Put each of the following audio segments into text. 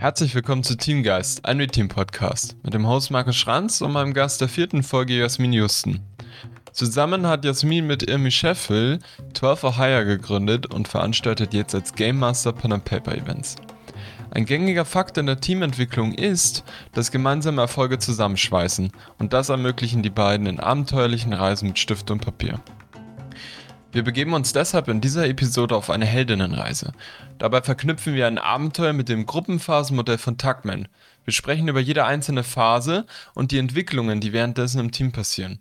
Herzlich willkommen zu Teamgeist, ein Team-Podcast, mit dem Host Markus Schranz und meinem Gast der vierten Folge Jasmin Justen. Zusammen hat Jasmin mit Irmi Scheffel 12 Ohio gegründet und veranstaltet jetzt als Game Master Pen and Paper Events. Ein gängiger Fakt in der Teamentwicklung ist, dass gemeinsame Erfolge zusammenschweißen und das ermöglichen die beiden in abenteuerlichen Reisen mit Stift und Papier. Wir begeben uns deshalb in dieser Episode auf eine Heldinnenreise. Dabei verknüpfen wir ein Abenteuer mit dem Gruppenphasenmodell von Tuckman. Wir sprechen über jede einzelne Phase und die Entwicklungen, die währenddessen im Team passieren.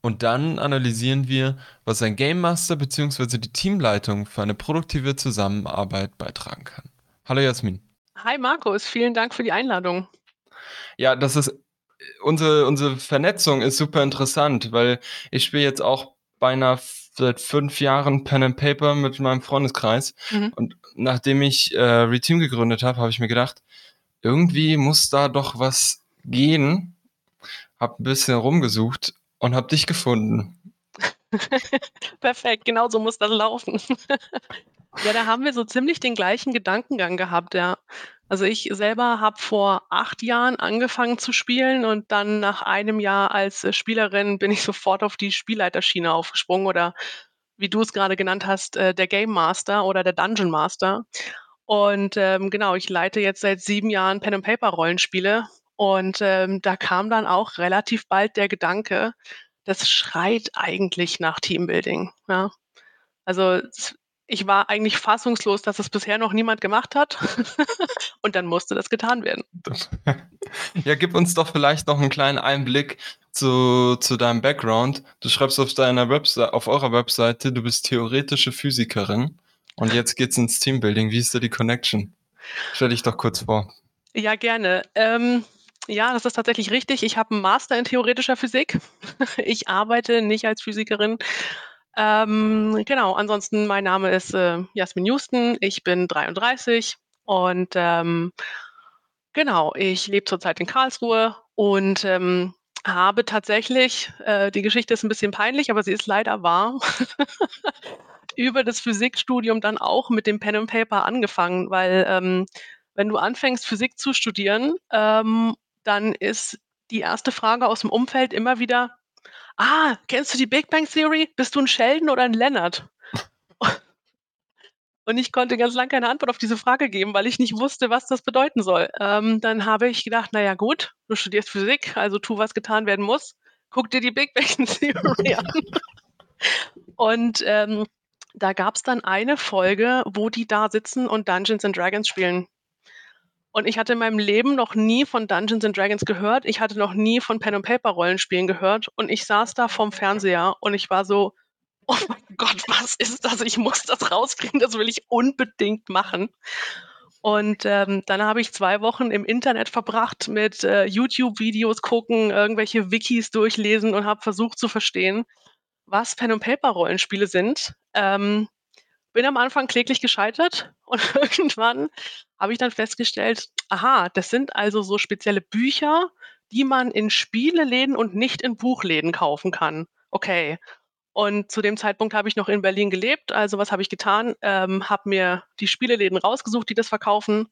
Und dann analysieren wir, was ein Game Master bzw. die Teamleitung für eine produktive Zusammenarbeit beitragen kann. Hallo Jasmin. Hi Markus, vielen Dank für die Einladung. Ja, das ist unsere, unsere Vernetzung ist super interessant, weil ich spiele jetzt auch beinahe seit fünf Jahren Pen and Paper mit meinem Freundeskreis. Mhm. Und nachdem ich äh, Reteam gegründet habe, habe ich mir gedacht, irgendwie muss da doch was gehen. Hab ein bisschen rumgesucht und hab dich gefunden. Perfekt, genau so muss das laufen. ja, da haben wir so ziemlich den gleichen Gedankengang gehabt, ja. Also ich selber habe vor acht Jahren angefangen zu spielen und dann nach einem Jahr als äh, Spielerin bin ich sofort auf die Spielleiterschiene aufgesprungen oder wie du es gerade genannt hast, äh, der Game Master oder der Dungeon Master. Und ähm, genau, ich leite jetzt seit sieben Jahren Pen and Paper Rollenspiele und ähm, da kam dann auch relativ bald der Gedanke, das schreit eigentlich nach Teambuilding. Ja? Also ich war eigentlich fassungslos, dass es bisher noch niemand gemacht hat. und dann musste das getan werden. Ja, gib uns doch vielleicht noch einen kleinen Einblick zu, zu deinem Background. Du schreibst auf deiner Webseite, auf eurer Webseite, du bist theoretische Physikerin und jetzt geht's ins Teambuilding. Wie ist da die Connection? Stell dich doch kurz vor. Ja, gerne. Ähm, ja, das ist tatsächlich richtig. Ich habe einen Master in theoretischer Physik. Ich arbeite nicht als Physikerin, ähm, genau, ansonsten mein Name ist äh, Jasmin Houston, ich bin 33 und ähm, genau, ich lebe zurzeit in Karlsruhe und ähm, habe tatsächlich, äh, die Geschichte ist ein bisschen peinlich, aber sie ist leider wahr, über das Physikstudium dann auch mit dem Pen and Paper angefangen, weil ähm, wenn du anfängst, Physik zu studieren, ähm, dann ist die erste Frage aus dem Umfeld immer wieder, Ah, kennst du die Big Bang Theory? Bist du ein Sheldon oder ein Leonard? Und ich konnte ganz lange keine Antwort auf diese Frage geben, weil ich nicht wusste, was das bedeuten soll. Ähm, dann habe ich gedacht, naja gut, du studierst Physik, also tu, was getan werden muss. Guck dir die Big Bang Theory an. Und ähm, da gab es dann eine Folge, wo die da sitzen und Dungeons and Dragons spielen. Und ich hatte in meinem Leben noch nie von Dungeons and Dragons gehört. Ich hatte noch nie von Pen and Paper Rollenspielen gehört. Und ich saß da vorm Fernseher und ich war so, oh mein Gott, was ist das? Ich muss das rauskriegen. Das will ich unbedingt machen. Und ähm, dann habe ich zwei Wochen im Internet verbracht mit äh, YouTube-Videos gucken, irgendwelche Wikis durchlesen und habe versucht zu verstehen, was Pen and Paper Rollenspiele sind. Ähm, bin am Anfang kläglich gescheitert und irgendwann habe ich dann festgestellt, aha, das sind also so spezielle Bücher, die man in Spieleläden und nicht in Buchläden kaufen kann. Okay. Und zu dem Zeitpunkt habe ich noch in Berlin gelebt. Also was habe ich getan? Ähm, habe mir die Spieleläden rausgesucht, die das verkaufen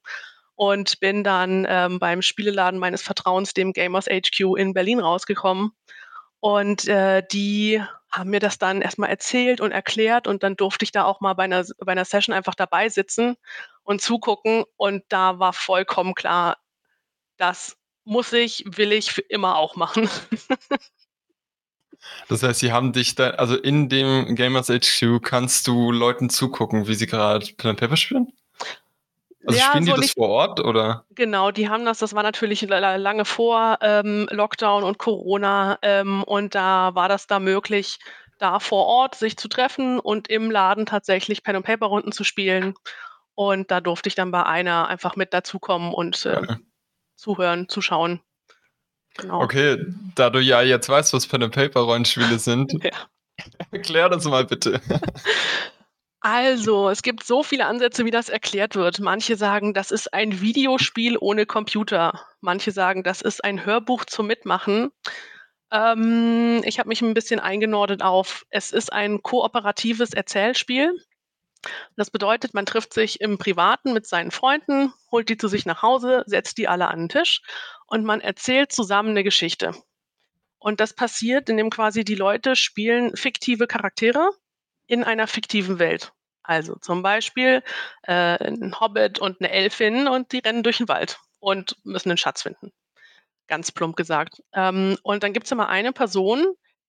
und bin dann ähm, beim Spieleladen meines Vertrauens, dem Gamers HQ in Berlin rausgekommen. Und äh, die haben mir das dann erstmal erzählt und erklärt und dann durfte ich da auch mal bei einer, bei einer Session einfach dabei sitzen und zugucken und da war vollkommen klar, das muss ich, will ich für immer auch machen. Das heißt, sie haben dich da, also in dem Gamers HQ kannst du Leuten zugucken, wie sie gerade Pen Paper spielen? Also ja, spielen die so das vor Ort oder? Genau, die haben das, das war natürlich lange vor ähm, Lockdown und Corona ähm, und da war das da möglich, da vor Ort sich zu treffen und im Laden tatsächlich Pen and Paper Runden zu spielen. Und da durfte ich dann bei einer einfach mit dazukommen und äh, ja. zuhören, zuschauen. Genau. Okay, da du ja jetzt weißt, was Pen and Paper Rollenspiele sind, ja. erklär das mal bitte. Also, es gibt so viele Ansätze, wie das erklärt wird. Manche sagen, das ist ein Videospiel ohne Computer. Manche sagen, das ist ein Hörbuch zum Mitmachen. Ähm, ich habe mich ein bisschen eingenordet auf, es ist ein kooperatives Erzählspiel. Das bedeutet, man trifft sich im Privaten mit seinen Freunden, holt die zu sich nach Hause, setzt die alle an den Tisch und man erzählt zusammen eine Geschichte. Und das passiert, indem quasi die Leute spielen fiktive Charaktere in einer fiktiven Welt. Also zum Beispiel äh, ein Hobbit und eine Elfin und die rennen durch den Wald und müssen einen Schatz finden. Ganz plump gesagt. Ähm, und dann gibt es immer eine Person,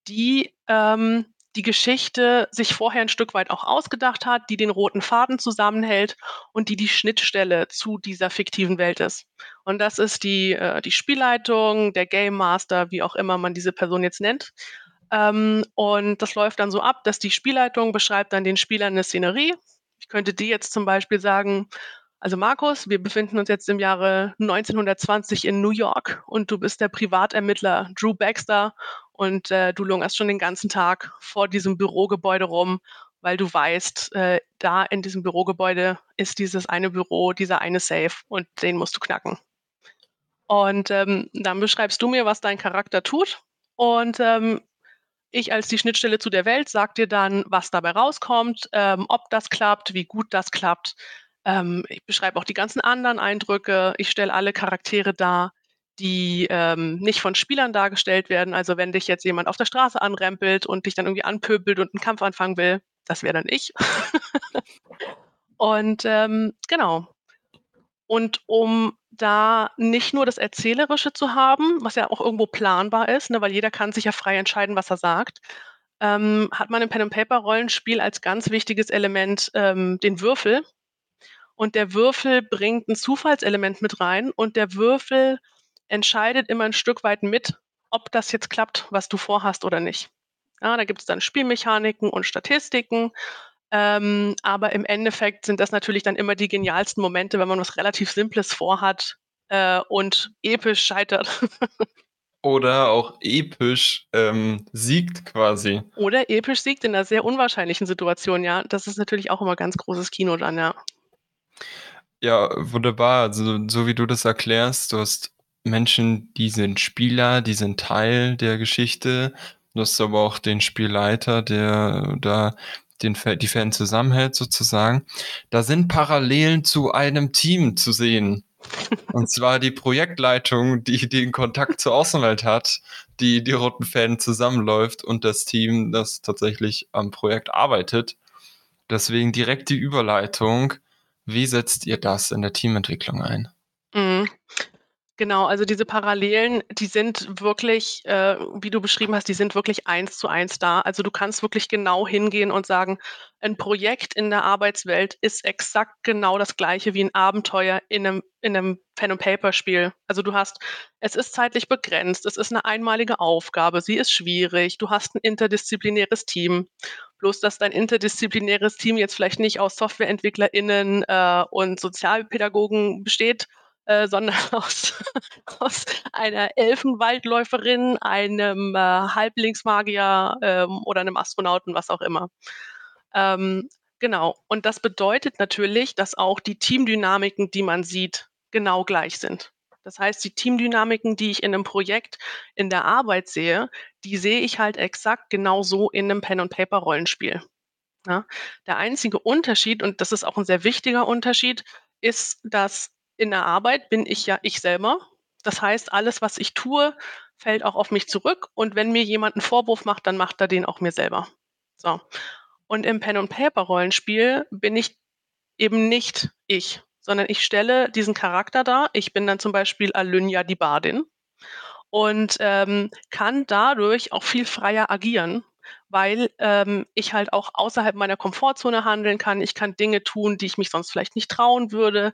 die ähm, die Geschichte sich vorher ein Stück weit auch ausgedacht hat, die den roten Faden zusammenhält und die die Schnittstelle zu dieser fiktiven Welt ist. Und das ist die, äh, die Spielleitung, der Game Master, wie auch immer man diese Person jetzt nennt. Ähm, und das läuft dann so ab, dass die Spielleitung beschreibt dann den Spielern eine Szenerie. Ich könnte dir jetzt zum Beispiel sagen, also Markus, wir befinden uns jetzt im Jahre 1920 in New York und du bist der Privatermittler Drew Baxter und äh, du lungerst schon den ganzen Tag vor diesem Bürogebäude rum, weil du weißt, äh, da in diesem Bürogebäude ist dieses eine Büro, dieser eine Safe und den musst du knacken. Und ähm, dann beschreibst du mir, was dein Charakter tut und ähm, ich als die Schnittstelle zu der Welt sag dir dann, was dabei rauskommt, ähm, ob das klappt, wie gut das klappt. Ähm, ich beschreibe auch die ganzen anderen Eindrücke. Ich stelle alle Charaktere dar, die ähm, nicht von Spielern dargestellt werden. Also wenn dich jetzt jemand auf der Straße anrempelt und dich dann irgendwie anpöbelt und einen Kampf anfangen will, das wäre dann ich. und ähm, genau. Und um da nicht nur das Erzählerische zu haben, was ja auch irgendwo planbar ist, ne, weil jeder kann sich ja frei entscheiden, was er sagt, ähm, hat man im Pen-and-Paper-Rollenspiel als ganz wichtiges Element ähm, den Würfel. Und der Würfel bringt ein Zufallselement mit rein und der Würfel entscheidet immer ein Stück weit mit, ob das jetzt klappt, was du vorhast oder nicht. Ja, da gibt es dann Spielmechaniken und Statistiken ähm, aber im Endeffekt sind das natürlich dann immer die genialsten Momente, wenn man was relativ Simples vorhat äh, und episch scheitert. Oder auch episch ähm, siegt quasi. Oder episch siegt in einer sehr unwahrscheinlichen Situation, ja. Das ist natürlich auch immer ganz großes Kino dann, ja. Ja, wunderbar. Also, so wie du das erklärst, du hast Menschen, die sind Spieler, die sind Teil der Geschichte. Du hast aber auch den Spielleiter, der da den, die Fans zusammenhält sozusagen. Da sind Parallelen zu einem Team zu sehen. Und zwar die Projektleitung, die den Kontakt zur Außenwelt hat, die die roten Fäden zusammenläuft und das Team, das tatsächlich am Projekt arbeitet. Deswegen direkt die Überleitung. Wie setzt ihr das in der Teamentwicklung ein? Mhm. Genau, also diese Parallelen, die sind wirklich, äh, wie du beschrieben hast, die sind wirklich eins zu eins da. Also du kannst wirklich genau hingehen und sagen, ein Projekt in der Arbeitswelt ist exakt genau das gleiche wie ein Abenteuer in einem, in einem Pen-and-Paper-Spiel. Also du hast, es ist zeitlich begrenzt, es ist eine einmalige Aufgabe, sie ist schwierig, du hast ein interdisziplinäres Team. Bloß, dass dein interdisziplinäres Team jetzt vielleicht nicht aus SoftwareentwicklerInnen äh, und Sozialpädagogen besteht, äh, sondern aus, aus einer Elfenwaldläuferin, einem äh, Halblingsmagier ähm, oder einem Astronauten, was auch immer. Ähm, genau. Und das bedeutet natürlich, dass auch die Teamdynamiken, die man sieht, genau gleich sind. Das heißt, die Teamdynamiken, die ich in einem Projekt in der Arbeit sehe, die sehe ich halt exakt genauso in einem Pen-and-Paper-Rollenspiel. Ja? Der einzige Unterschied, und das ist auch ein sehr wichtiger Unterschied, ist, dass in der Arbeit bin ich ja ich selber. Das heißt, alles, was ich tue, fällt auch auf mich zurück. Und wenn mir jemand einen Vorwurf macht, dann macht er den auch mir selber. So. Und im Pen-and-Paper-Rollenspiel bin ich eben nicht ich, sondern ich stelle diesen Charakter dar. Ich bin dann zum Beispiel Alynja die Bardin und ähm, kann dadurch auch viel freier agieren, weil ähm, ich halt auch außerhalb meiner Komfortzone handeln kann. Ich kann Dinge tun, die ich mich sonst vielleicht nicht trauen würde.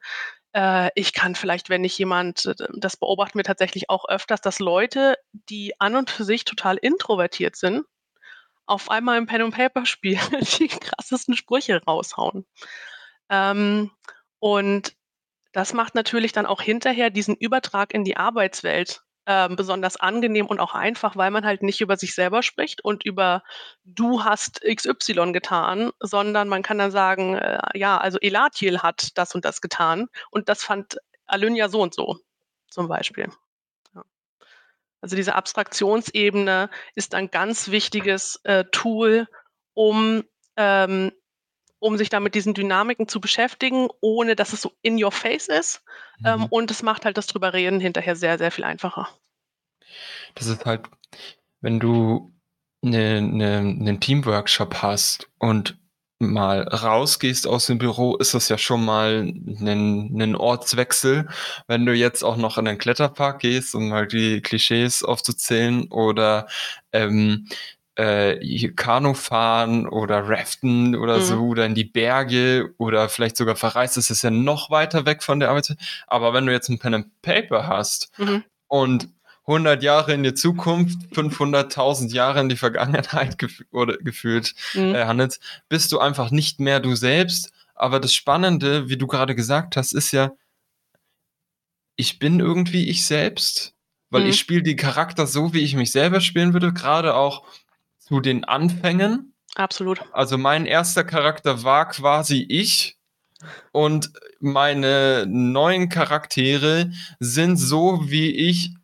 Äh, ich kann vielleicht, wenn ich jemand, äh, das beobachten wir tatsächlich auch öfters, dass Leute, die an und für sich total introvertiert sind, auf einmal im Pen and Paper Spiel die krassesten Sprüche raushauen. Ähm, und das macht natürlich dann auch hinterher diesen Übertrag in die Arbeitswelt ähm, besonders angenehm und auch einfach, weil man halt nicht über sich selber spricht und über du hast XY getan, sondern man kann dann sagen, äh, ja, also Elatiel hat das und das getan und das fand Alynja so und so zum Beispiel. Ja. Also diese Abstraktionsebene ist ein ganz wichtiges äh, Tool, um ähm, um sich da mit diesen Dynamiken zu beschäftigen, ohne dass es so in your face ist. Ähm, Mhm. und es macht halt das drüber reden hinterher sehr, sehr viel einfacher. Das ist halt, wenn du 'ne 'ne 'nen Teamworkshop hast und mal rausgehst aus dem Büro, ist das ja schon mal 'nen 'nen Ortswechsel. Wenn du jetzt auch noch in 'nen Kletterpark gehst, um mal die Klischees aufzuzählen oder, ähm, äh, hier Kanu fahren oder Raften oder Mhm. so oder in die Berge oder vielleicht sogar verreist, ist es ja noch weiter weg von der Arbeit. Aber wenn du jetzt 'n Pen and Paper hast Mhm. und 100 Jahre in die Zukunft, 500.000 Jahre in die Vergangenheit gef oder gefühlt, Mhm. äh, handelst, bist du einfach nicht mehr du selbst. Aber das Spannende, wie du grade gesagt hast, ist ja ich bin irgendwie ich selbst, weil Mhm. ich spiele die Charakter so, wie ich mich selber spielen würde, grade auch zu den Anfängen. Absolut. Also, mein erster Charakter war quasi ich und meine neuen Charaktere sind so, wie ich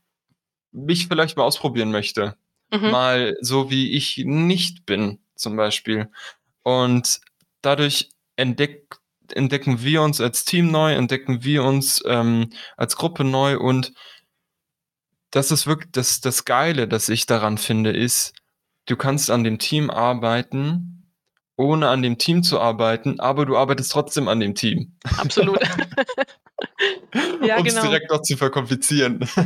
mich vielleicht mal ausprobieren möchte. Mhm. Mal so, wie ich nicht bin, zum Beispiel. Und dadurch entdeckt entdecken wir uns als Team neu, entdecken wir uns, ähm, als Gruppe neu und das ist wirk das das Geile, das ich daran finde, ist, du kannst an dem Team arbeiten, ohne an dem Team zu arbeiten, aber du arbeitest trotzdem an dem Team. Absolut. Ja, Um's genau. direkt noch zu verkomplizieren.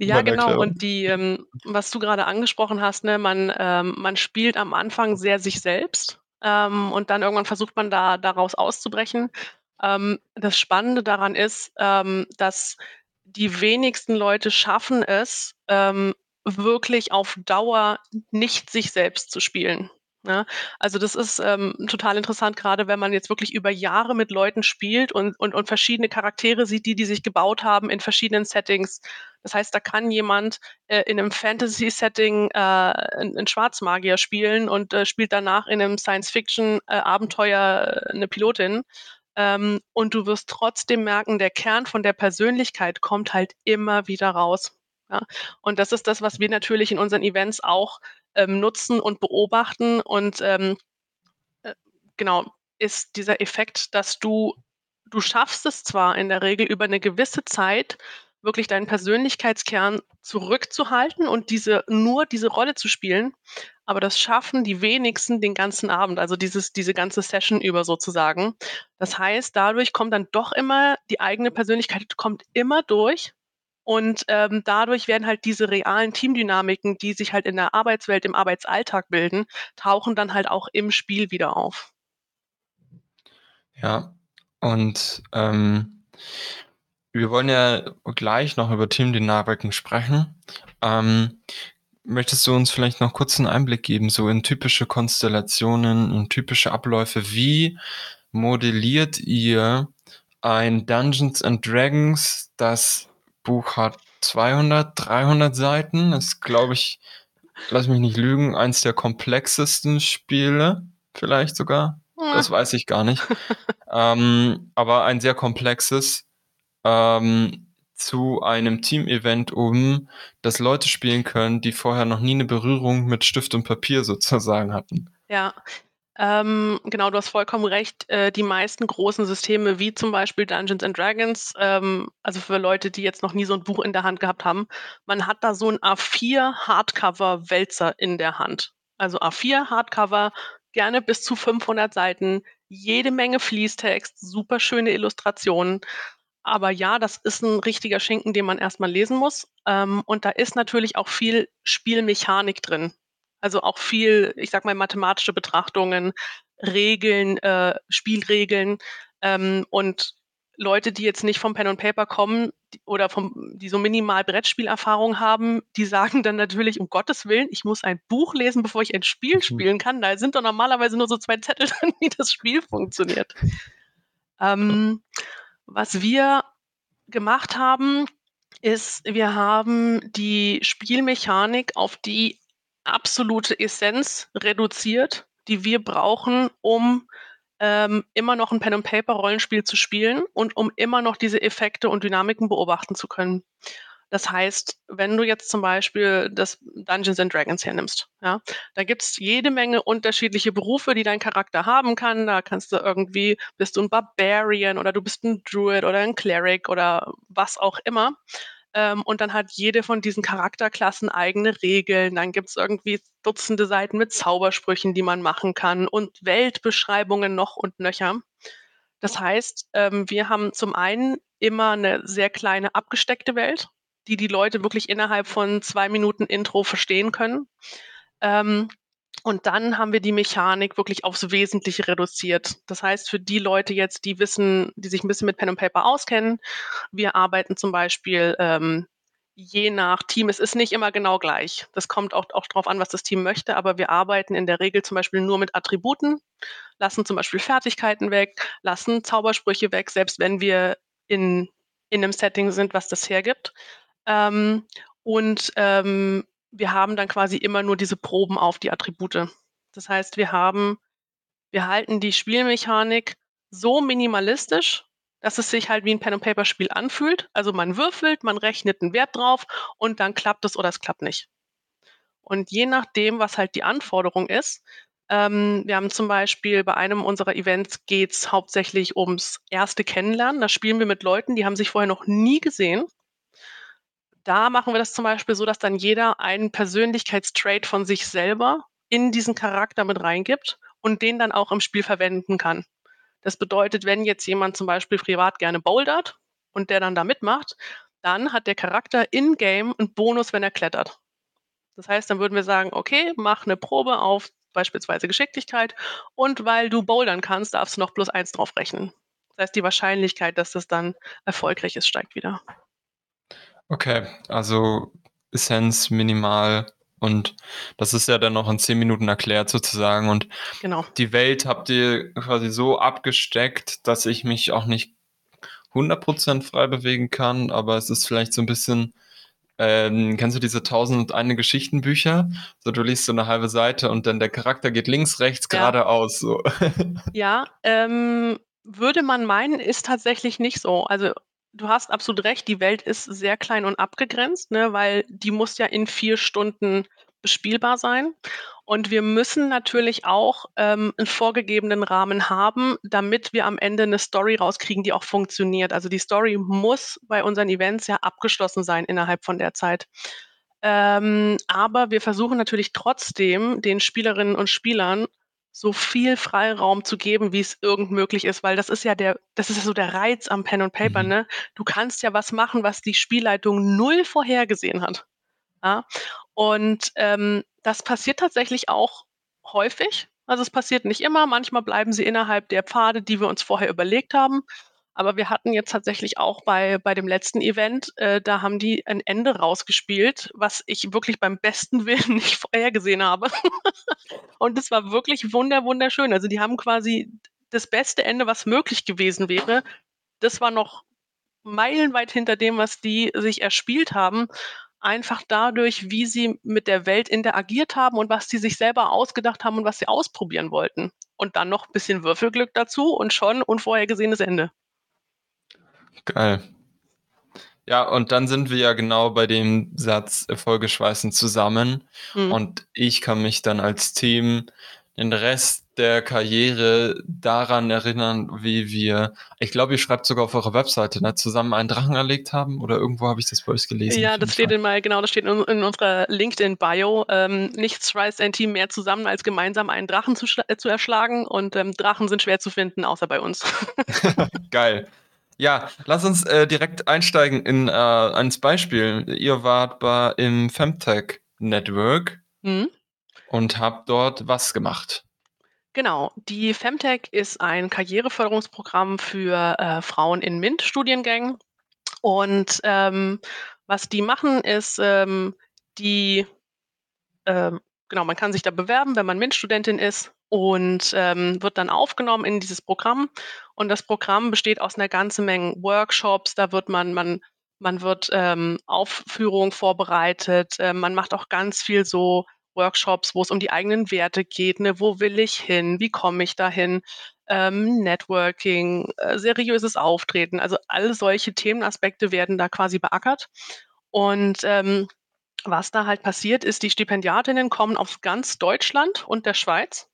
Ja, genau. Und die, ähm was du grade angesprochen hast, ne, man, ähm man spielt am Anfang sehr sich selbst, ähm, und dann irgendwann versucht man da daraus auszubrechen. Ähm, das Spannende daran ist, ähm, dass die wenigsten Leute schaffen es, ähm, wirklich auf Dauer nicht sich selbst zu spielen, ne? Also, das ist, ähm, total interessant, grade wenn man jetzt wirklich über Jahre mit Leuten spielt und und und verschiedene Charaktere sieht, die die sich gebaut haben in verschiedenen Settings. Das heißt, da kann jemand, äh, in 'nem Fantasy-Setting, äh, 'n 'n Schwarzmagier spielen und, äh, spielt danach in 'nem Science-Fiction, äh, äh, 'ne Pilotin. Ähm, und du wirst trotzdem merken, der Kern von der Persönlichkeit kommt halt immer wieder raus, ja? Und das ist das, was wir natürlich in unseren Events auch, ähm, nutzen und beobachten und, ähm, äh, genau, ist dieser Effekt, dass du du schaffst es zwar in der Regel über 'ne gewisse Zeit, wirklich deinen Persönlichkeitskern zurückzuhalten und diese nur diese Rolle zu spielen, aber das schaffen die wenigsten den ganzen Abend, also dieses diese ganze Session über sozusagen. Das heißt, dadurch kommt dann doch immer die eigene Persönlichkeit kommt immer durch und, ähm, dadurch werden halt diese realen Teamdynamiken, die sich halt in der Arbeitswelt, im Arbeitsalltag bilden, tauchen dann halt auch im Spiel wieder auf. Ja, und, ähm, wir wollen ja gleich noch über Teamdynamiken sprechen. Ähm, möchtest du uns vielleicht noch kurz 'n Einblick geben, so in typische Konstellationen und typische Abläufe? Wie modelliert ihr ein Dungeons and Dragons? Das Buch hat 200, 300 Seiten, ist, glaube ich lass mich nicht lügen, eins der komplexesten Spiele vielleicht sogar. Das weiß ich gar nicht. Ähm, aber ein sehr komplexes, ähm, zu einem Teamevent, um das Leute spielen können, die vorher noch nie 'ne Berührung mit Stift und Papier sozusagen hatten. Ja, ähm, genau, du hast vollkommen recht. Äh, die meisten großen Systeme, wie zum Beispiel Dungeons and Dragons, ähm, also für Leute, die jetzt noch nie so 'n Buch in der Hand gehabt haben, man hat da so 'n A4 Hardcover-Wälzer in der Hand. Also A4 Hardcover, gerne bis zu 500 Seiten, jede Menge Fließtext, superschöne Illustrationen. Aber ja, das ist 'n richtiger Schinken, den man erst mal lesen muss. Ähm, und da ist natürlich auch viel Spielmechanik drin. Also auch viel, ich sage mal, mathematische Betrachtungen, Regeln, äh, Spielregeln. Ähm, und Leute, die jetzt nicht vom Pen und Paper kommen, oder vom die so minimal Brettspielerfahrung haben, die sagen dann natürlich: „Um Gottes Willen, ich muss ein Buch lesen, bevor ich ein Spiel Mhm. spielen kann. Da sind doch normalerweise nur so 2 Zettel drin, wie das Spiel funktioniert.“ Ähm, was wir gemacht haben, ist, wir haben die Spielmechanik auf die absolute Essenz reduziert, die wir brauchen, um, ähm, immer noch 'n Pen and Paper Rollenspiel zu spielen und um immer noch diese Effekte und Dynamiken beobachten zu können. Das heißt, wenn du jetzt zum Beispiel das Dungeons and Dragons hernimmst, ja, da gibt's jede Menge unterschiedliche Berufe, die dein Charakter haben kann. Da kannst du irgendwie, bist du ein Barbarian oder du bist ein Druid oder ein Cleric oder was auch immer. Ähm, und dann hat jede von diesen Charakterklassen eigene Regeln. Dann gibt's irgendwie Dutzende Seiten mit Zaubersprüchen, die man machen kann und Weltbeschreibungen noch und nöcher. Das heißt, ähm, wir haben zum einen immer eine sehr kleine abgesteckte Welt, die die Leute wirklich innerhalb von zwei Minuten Intro verstehen können. Ähm, und dann haben wir die Mechanik wirklich aufs Wesentliche reduziert. Das heißt, für die Leute jetzt, die wissen, die sich ein bisschen mit Pen und Paper auskennen, wir arbeiten zum Beispiel ähm, je nach Team, es ist nicht immer genau gleich. Das kommt auch, auch darauf an, was das Team möchte, aber wir arbeiten in der Regel zum Beispiel nur mit Attributen, lassen zum Beispiel Fertigkeiten weg, lassen Zaubersprüche weg, selbst wenn wir in, in einem Setting sind, was das hergibt. Ähm, und ähm, wir haben dann quasi immer nur diese Proben auf die Attribute. Das heißt, wir haben, wir halten die Spielmechanik so minimalistisch, dass es sich halt wie ein Pen-and-Paper-Spiel anfühlt. Also man würfelt, man rechnet einen Wert drauf und dann klappt es oder es klappt nicht. Und je nachdem, was halt die Anforderung ist, ähm, wir haben zum Beispiel bei einem unserer Events geht es hauptsächlich ums erste Kennenlernen. Da spielen wir mit Leuten, die haben sich vorher noch nie gesehen. Da machen wir das zum Beispiel so, dass dann jeder einen Persönlichkeitstrait von sich selber in diesen Charakter mit reingibt und den dann auch im Spiel verwenden kann. Das bedeutet, wenn jetzt jemand zum Beispiel privat gerne bouldert und der dann da mitmacht, dann hat der Charakter in-game einen Bonus, wenn er klettert. Das heißt, dann würden wir sagen, okay, mach eine Probe auf beispielsweise Geschicklichkeit und weil du bouldern kannst, darfst du noch plus eins drauf rechnen. Das heißt, die Wahrscheinlichkeit, dass das dann erfolgreich ist, steigt wieder. Okay, also Essenz minimal und das ist ja dann noch in zehn Minuten erklärt sozusagen. Und genau. die Welt habt ihr quasi so abgesteckt, dass ich mich auch nicht 100% frei bewegen kann, aber es ist vielleicht so ein bisschen, ähm, kennst du diese tausend und eine Geschichtenbücher? So, du liest so eine halbe Seite und dann der Charakter geht links, rechts, ja. geradeaus. So. ja, ähm, würde man meinen, ist tatsächlich nicht so. Also du hast absolut recht, die Welt ist sehr klein und abgegrenzt, ne, weil die muss ja in vier Stunden bespielbar sein. Und wir müssen natürlich auch ähm, einen vorgegebenen Rahmen haben, damit wir am Ende eine Story rauskriegen, die auch funktioniert. Also die Story muss bei unseren Events ja abgeschlossen sein innerhalb von der Zeit. Ähm, aber wir versuchen natürlich trotzdem den Spielerinnen und Spielern so viel Freiraum zu geben, wie es irgend möglich ist, weil das ist ja der, das ist ja so der Reiz am Pen und Paper, mhm. ne? Du kannst ja was machen, was die Spielleitung null vorhergesehen hat. Ja? Und ähm, das passiert tatsächlich auch häufig. Also es passiert nicht immer, manchmal bleiben sie innerhalb der Pfade, die wir uns vorher überlegt haben. Aber wir hatten jetzt tatsächlich auch bei, bei dem letzten Event, äh, da haben die ein Ende rausgespielt, was ich wirklich beim besten Willen nicht vorher gesehen habe. und es war wirklich wunder, wunderschön. Also die haben quasi das beste Ende, was möglich gewesen wäre. Das war noch meilenweit hinter dem, was die sich erspielt haben. Einfach dadurch, wie sie mit der Welt interagiert haben und was sie sich selber ausgedacht haben und was sie ausprobieren wollten. Und dann noch ein bisschen Würfelglück dazu und schon unvorhergesehenes Ende. Geil. Ja, und dann sind wir ja genau bei dem Satz Erfolge schweißen zusammen. Mhm. Und ich kann mich dann als Team den Rest der Karriere daran erinnern, wie wir, ich glaube, ihr schreibt sogar auf eurer Webseite, ne, zusammen einen Drachen erlegt haben oder irgendwo habe ich das bei euch gelesen. Ja, das steht in mal, genau, das steht in, in unserer LinkedIn-Bio. Ähm, nichts schweißt ein Team mehr zusammen, als gemeinsam einen Drachen zu, zu erschlagen und ähm, Drachen sind schwer zu finden, außer bei uns. Geil. Ja, lass uns äh, direkt einsteigen in äh, eins Beispiel. Ihr wart bei, im Femtech Network mhm. und habt dort was gemacht. Genau, die Femtech ist ein Karriereförderungsprogramm für äh, Frauen in MINT-Studiengängen. Und ähm, was die machen, ist, ähm, die, ähm, genau, man kann sich da bewerben, wenn man MINT-Studentin ist und ähm, wird dann aufgenommen in dieses Programm. Und das Programm besteht aus einer ganzen Menge Workshops. Da wird man, man, man wird ähm, Aufführungen vorbereitet. Äh, man macht auch ganz viel so Workshops, wo es um die eigenen Werte geht. Ne? Wo will ich hin? Wie komme ich dahin? Ähm, Networking, äh, seriöses Auftreten. Also all solche Themenaspekte werden da quasi beackert. Und ähm, was da halt passiert ist, die Stipendiatinnen kommen aus ganz Deutschland und der Schweiz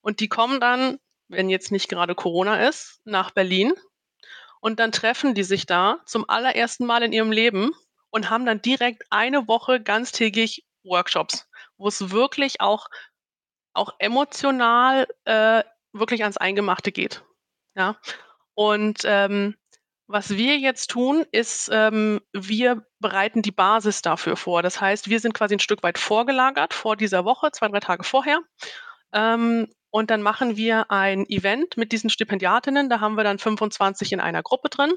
und die kommen dann, wenn jetzt nicht gerade Corona ist, nach Berlin und dann treffen die sich da zum allerersten Mal in ihrem Leben und haben dann direkt eine Woche ganztägig Workshops, wo es wirklich auch, auch emotional äh, wirklich ans Eingemachte geht. Ja. Und ähm, was wir jetzt tun, ist, ähm, wir bereiten die Basis dafür vor. Das heißt, wir sind quasi ein Stück weit vorgelagert vor dieser Woche, zwei, drei Tage vorher. Ähm, und dann machen wir ein Event mit diesen Stipendiatinnen. Da haben wir dann 25 in einer Gruppe drin.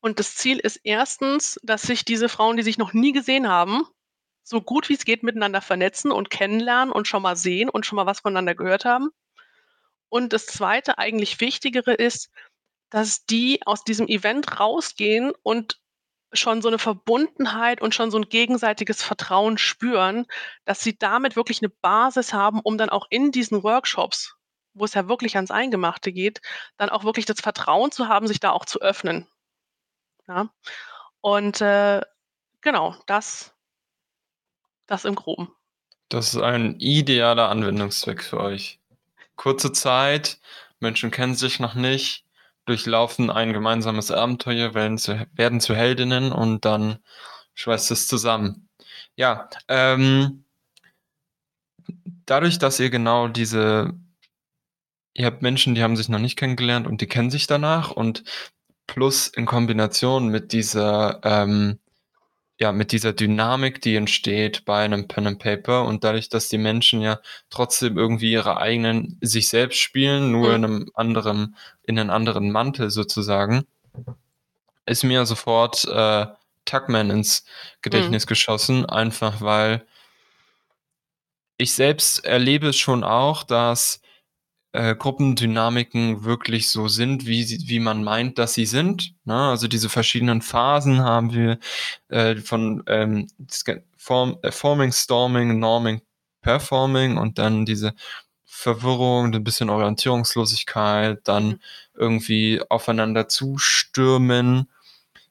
Und das Ziel ist erstens, dass sich diese Frauen, die sich noch nie gesehen haben, so gut wie es geht miteinander vernetzen und kennenlernen und schon mal sehen und schon mal was voneinander gehört haben. Und das zweite, eigentlich wichtigere ist, dass die aus diesem Event rausgehen und schon so eine Verbundenheit und schon so ein gegenseitiges Vertrauen spüren, dass sie damit wirklich eine Basis haben, um dann auch in diesen Workshops, wo es ja wirklich ans Eingemachte geht, dann auch wirklich das Vertrauen zu haben, sich da auch zu öffnen. Ja. Und äh, genau, das, das im Groben. Das ist ein idealer Anwendungszweck für euch. Kurze Zeit, Menschen kennen sich noch nicht, durchlaufen ein gemeinsames Abenteuer, werden zu, werden zu Heldinnen und dann schweißt es zusammen. Ja, ähm, dadurch, dass ihr genau diese, ihr habt Menschen, die haben sich noch nicht kennengelernt und die kennen sich danach und plus in Kombination mit dieser, ähm, ja, mit dieser Dynamik, die entsteht bei einem Pen and Paper und dadurch, dass die Menschen ja trotzdem irgendwie ihre eigenen sich selbst spielen, nur Mhm. in einem anderen, in einen anderen Mantel sozusagen, ist mir sofort äh, Tuckman ins Gedächtnis geschossen, einfach weil ich selbst erlebe es schon auch, dass äh, Gruppendynamiken wirklich so sind, wie, sie, wie man meint, dass sie sind. Ne? Also diese verschiedenen Phasen haben wir äh, von ähm, Form, äh, Forming, Storming, Norming, Performing und dann diese Verwirrung, ein bisschen Orientierungslosigkeit, dann Mhm. irgendwie aufeinander zustürmen,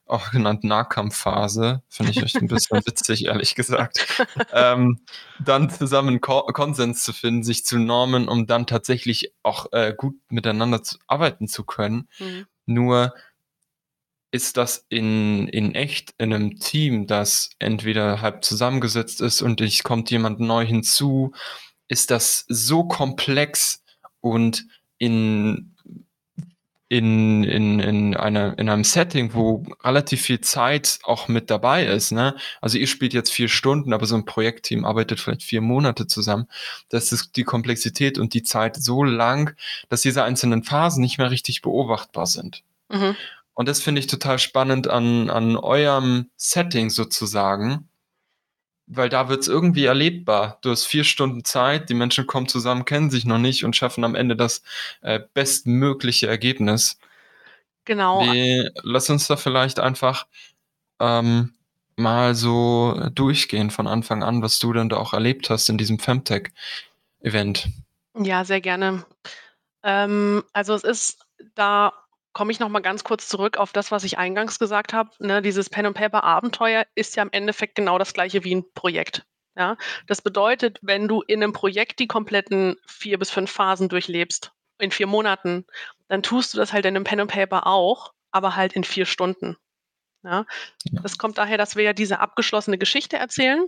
auch genannt Nahkampfphase, finde ich echt ein bisschen witzig, ehrlich gesagt. Ähm, dann zusammen Ko Konsens zu finden, sich zu normen, um dann tatsächlich auch äh, gut miteinander zu arbeiten zu können. Mhm. Nur ist das in, in echt in einem Team, das entweder halb zusammengesetzt ist und ich kommt jemand neu hinzu, ist das so komplex und in in, in, in, einer, in einem Setting, wo relativ viel Zeit auch mit dabei ist. Ne? Also ihr spielt jetzt vier Stunden, aber so ein Projektteam arbeitet vielleicht vier Monate zusammen. Das ist die Komplexität und die Zeit so lang, dass diese einzelnen Phasen nicht mehr richtig beobachtbar sind. Mhm. Und das finde ich total spannend an, an eurem Setting sozusagen, weil da wird es irgendwie erlebbar. Du hast vier Stunden Zeit, die Menschen kommen zusammen, kennen sich noch nicht und schaffen am Ende das äh, bestmögliche Ergebnis. Genau. Wie, lass uns da vielleicht einfach ähm, mal so durchgehen von Anfang an, was du dann da auch erlebt hast in diesem Femtech-Event. Ja, sehr gerne. Ähm, also es ist, da komme ich noch mal ganz kurz zurück auf das, was ich eingangs gesagt habe. Ne, dieses Pen and Paper Abenteuer ist ja im Endeffekt genau das gleiche wie ein Projekt. Ja, das bedeutet, wenn du in einem Projekt die kompletten vier bis fünf Phasen durchlebst in vier Monaten, dann tust du das halt in einem Pen and Paper auch, aber halt in vier Stunden. Ja, Ja. das kommt daher, dass wir ja diese abgeschlossene Geschichte erzählen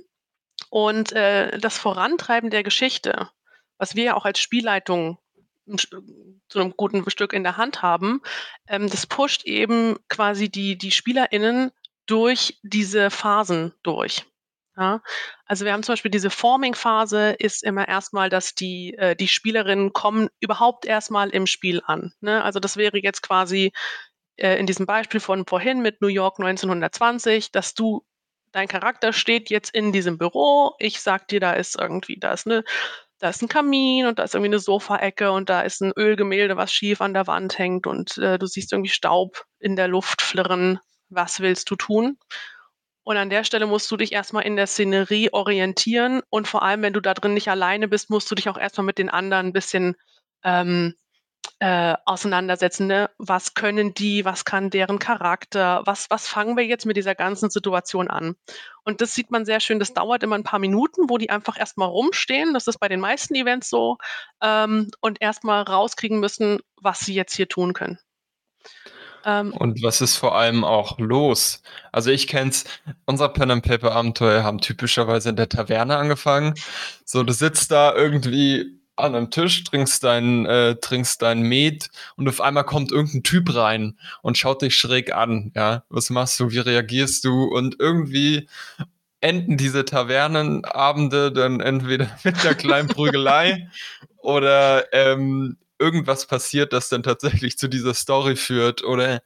und äh, das Vorantreiben der Geschichte, was wir ja auch als Spielleitung zu einem guten Stück in der Hand haben, ähm, das pusht eben quasi die, die SpielerInnen durch diese Phasen durch. Ja? Also wir haben zum Beispiel diese Forming-Phase ist immer erstmal, dass die, äh, die Spielerinnen kommen überhaupt erstmal im Spiel an. Ne? Also das wäre jetzt quasi äh, in diesem Beispiel von vorhin mit New York 1920, dass du dein Charakter steht jetzt in diesem Büro. Ich sag dir, da ist irgendwie, da ist eine, da ist ein Kamin und da ist irgendwie eine Sofaecke und da ist ein Ölgemälde, was schief an der Wand hängt und äh, du siehst irgendwie Staub in der Luft flirren. Was willst du tun? Und an der Stelle musst du dich erstmal in der Szenerie orientieren und vor allem, wenn du da drin nicht alleine bist, musst du dich auch erstmal mit den anderen ein bisschen ähm, äh, auseinandersetzen. Ne? Was können die, was kann deren Charakter, was, was fangen wir jetzt mit dieser ganzen Situation an? Und das sieht man sehr schön, das dauert immer ein paar Minuten, wo die einfach erstmal rumstehen. Das ist bei den meisten Events so. Ähm, und erstmal rauskriegen müssen, was sie jetzt hier tun können. Ähm, und was ist vor allem auch los? Also ich kenn's, unser Pen and Paper Abenteuer haben typischerweise in der Taverne angefangen. So, du sitzt da irgendwie an einem Tisch, trinkst dein, äh, trinkst dein Met und auf einmal kommt irgendein Typ rein und schaut dich schräg an. Ja, was machst du? Wie reagierst du? Und irgendwie enden diese Tavernenabende dann entweder mit einer kleinen Prügelei oder ähm, irgendwas passiert, das dann tatsächlich zu dieser Story führt oder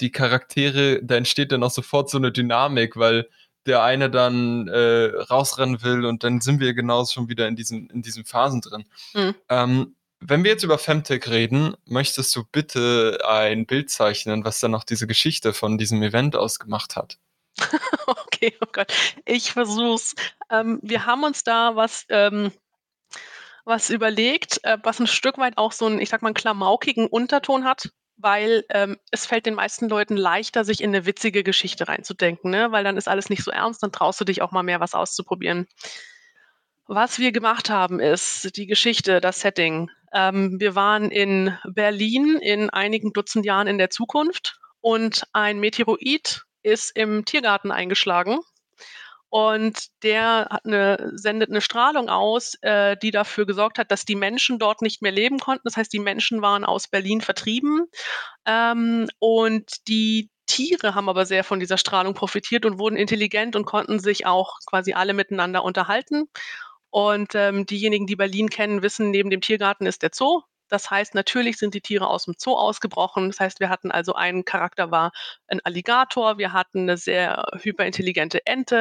die Charaktere, da entsteht dann auch sofort so eine Dynamik, weil der eine dann äh, rausrennen will und dann sind wir genauso schon wieder in diesen, in diesen Phasen drin. Mhm. Ähm, wenn wir jetzt über Femtech reden, möchtest du bitte ein Bild zeichnen, was dann noch diese Geschichte von diesem Event ausgemacht hat? okay, oh Gott, ich versuch's. Ähm, wir haben uns da was ähm, was überlegt, äh, was ein Stück weit auch so einen, ich sag mal, klamaukigen Unterton hat, weil ähm, es fällt den meisten Leuten leichter, sich in eine witzige Geschichte reinzudenken, ne? weil dann ist alles nicht so ernst, dann traust du dich auch mal mehr was auszuprobieren. Was wir gemacht haben, ist die Geschichte, das Setting. Ähm, wir waren in Berlin in einigen Dutzend Jahren in der Zukunft und ein Meteoroid ist im Tiergarten eingeschlagen und der eine, sendet eine Strahlung aus, äh, die dafür gesorgt hat, dass die Menschen dort nicht mehr leben konnten. Das heißt, die Menschen waren aus Berlin vertrieben. Ähm, und die Tiere haben aber sehr von dieser Strahlung profitiert und wurden intelligent und konnten sich auch quasi alle miteinander unterhalten. Und ähm, diejenigen, die Berlin kennen, wissen, neben dem Tiergarten ist der Zoo. Das heißt, natürlich sind die Tiere aus dem Zoo ausgebrochen. Das heißt, wir hatten also einen Charakter war ein Alligator, wir hatten eine sehr hyperintelligente Ente,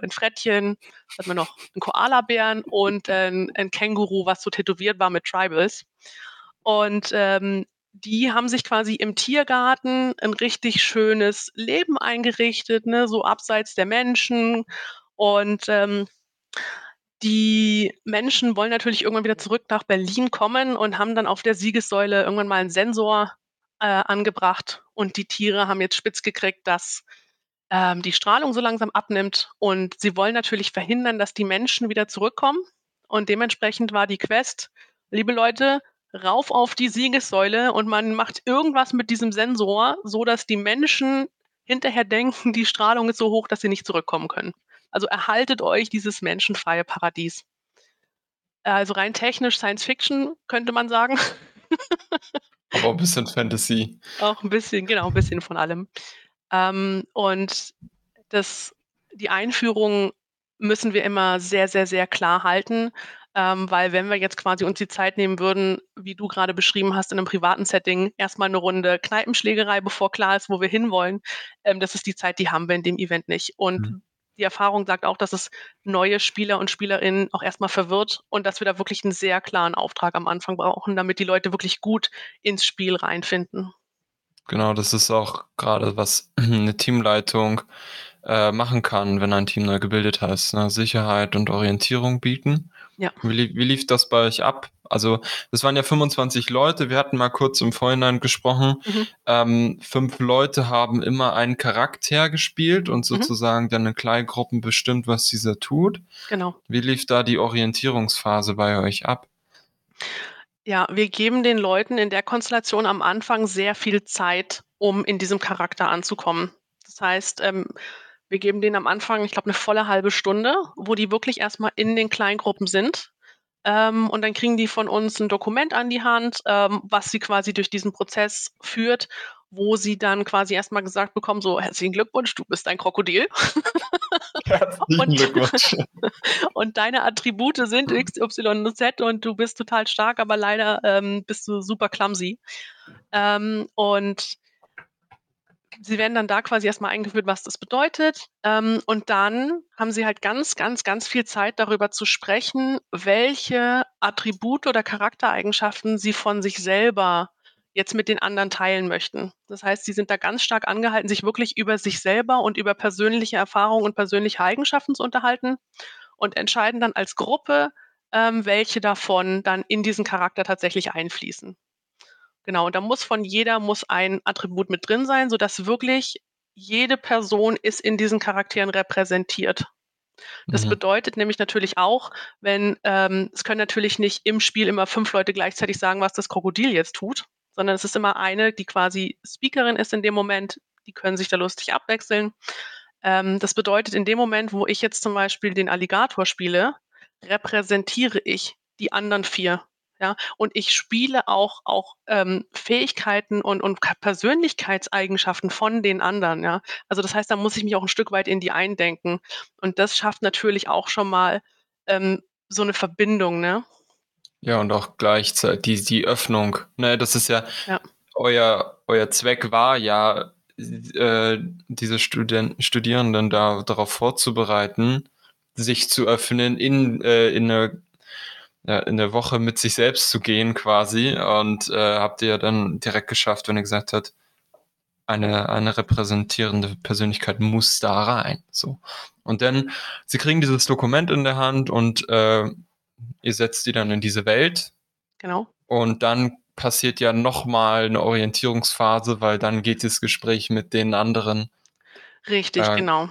äh, ein Frettchen, hatten wir noch einen Koalabären und äh, ein Känguru, was so tätowiert war mit Tribals. Und ähm, die haben sich quasi im Tiergarten ein richtig schönes Leben eingerichtet, ne, so abseits der Menschen. Und ähm, die Menschen wollen natürlich irgendwann wieder zurück nach Berlin kommen und haben dann auf der Siegessäule irgendwann mal einen Sensor äh, angebracht. Und die Tiere haben jetzt spitz gekriegt, dass ähm, die Strahlung so langsam abnimmt. Und sie wollen natürlich verhindern, dass die Menschen wieder zurückkommen. Und dementsprechend war die Quest, liebe Leute, rauf auf die Siegessäule und man macht irgendwas mit diesem Sensor, so dass die Menschen hinterher denken, die Strahlung ist so hoch, dass sie nicht zurückkommen können. Also erhaltet euch dieses menschenfreie Paradies. Also rein technisch Science Fiction, könnte man sagen. Aber ein bisschen Fantasy. Auch ein bisschen, genau, ein bisschen von allem. Ähm, und das, die Einführung müssen wir immer sehr, sehr, sehr klar halten, ähm, weil wenn wir jetzt quasi uns die Zeit nehmen würden, wie du gerade beschrieben hast, in einem privaten Setting, erstmal eine Runde Kneipenschlägerei, bevor klar ist, wo wir hinwollen, ähm, das ist die Zeit, die haben wir in dem Event nicht. Und mhm die Erfahrung sagt auch, dass es neue Spieler und Spielerinnen auch erstmal verwirrt und dass wir da wirklich einen sehr klaren Auftrag am Anfang brauchen, damit die Leute wirklich gut ins Spiel reinfinden. Genau, das ist auch gerade, was eine Teamleitung äh, machen kann, wenn ein Team neu gebildet heißt. Ne? Sicherheit und Orientierung bieten. Ja. Wie, wie lief das bei euch ab? Also, das waren ja 25 Leute. Wir hatten mal kurz im Vorhinein gesprochen. Mhm. Ähm, fünf Leute haben immer einen Charakter gespielt und mhm. sozusagen mhm. dann in Kleingruppen bestimmt, was dieser tut. Genau. Wie lief da die Orientierungsphase bei euch ab? Ja, wir geben den Leuten in der Konstellation am Anfang sehr viel Zeit, um in diesem Charakter anzukommen. Das heißt, ähm, wir geben denen am Anfang, ich glaube, eine volle halbe Stunde, wo die wirklich erstmal in den Kleingruppen sind ähm, und dann kriegen die von uns ein Dokument an die Hand, ähm, was sie quasi durch diesen Prozess führt, wo sie dann quasi erstmal gesagt bekommen, so herzlichen Glückwunsch, du bist ein Krokodil. Herzlichen und, Glückwunsch. und deine Attribute sind X, Y und Z und du bist total stark, aber leider ähm, bist du super clumsy. Ähm, und sie werden dann da quasi erstmal eingeführt, was das bedeutet. Ähm, und dann haben sie halt ganz, ganz, ganz viel Zeit darüber zu sprechen, welche Attribute oder Charaktereigenschaften sie von sich selber jetzt mit den anderen teilen möchten. Das heißt, sie sind da ganz stark angehalten, sich wirklich über sich selber und über persönliche Erfahrungen und persönliche Eigenschaften zu unterhalten und entscheiden dann als Gruppe, ähm, welche davon dann in diesen Charakter tatsächlich einfließen. Genau, und da muss von jeder muss ein Attribut mit drin sein, sodass wirklich jede Person ist in diesen Charakteren repräsentiert. Das Mhm. bedeutet nämlich natürlich auch, wenn ähm, es können natürlich nicht im Spiel immer fünf Leute gleichzeitig sagen, was das Krokodil jetzt tut, sondern es ist immer eine, die quasi Speakerin ist in dem Moment, die können sich da lustig abwechseln. Ähm, das bedeutet, in dem Moment, wo ich jetzt zum Beispiel den Alligator spiele, repräsentiere ich die anderen vier. Ja, und ich spiele auch, auch ähm, Fähigkeiten und, und Persönlichkeitseigenschaften von den anderen. Ja, also das heißt, da muss ich mich auch ein Stück weit in die eindenken. Und das schafft natürlich auch schon mal ähm, so eine Verbindung. Ne? Ja, und auch gleichzeitig die, die Öffnung. Ne, das ist ja, Ja. euer, euer Zweck war ja, äh, diese Studen Studierenden da darauf vorzubereiten, sich zu öffnen, in, äh, in eine ja, in der Woche mit sich selbst zu gehen quasi und äh, habt ihr dann direkt geschafft, wenn ihr gesagt habt, eine, eine repräsentierende Persönlichkeit muss da rein. So. Und dann, sie kriegen dieses Dokument in der Hand und äh, ihr setzt die dann in diese Welt Genau. und dann passiert ja nochmal eine Orientierungsphase, weil dann geht das Gespräch mit den anderen Richtig, Äh, genau.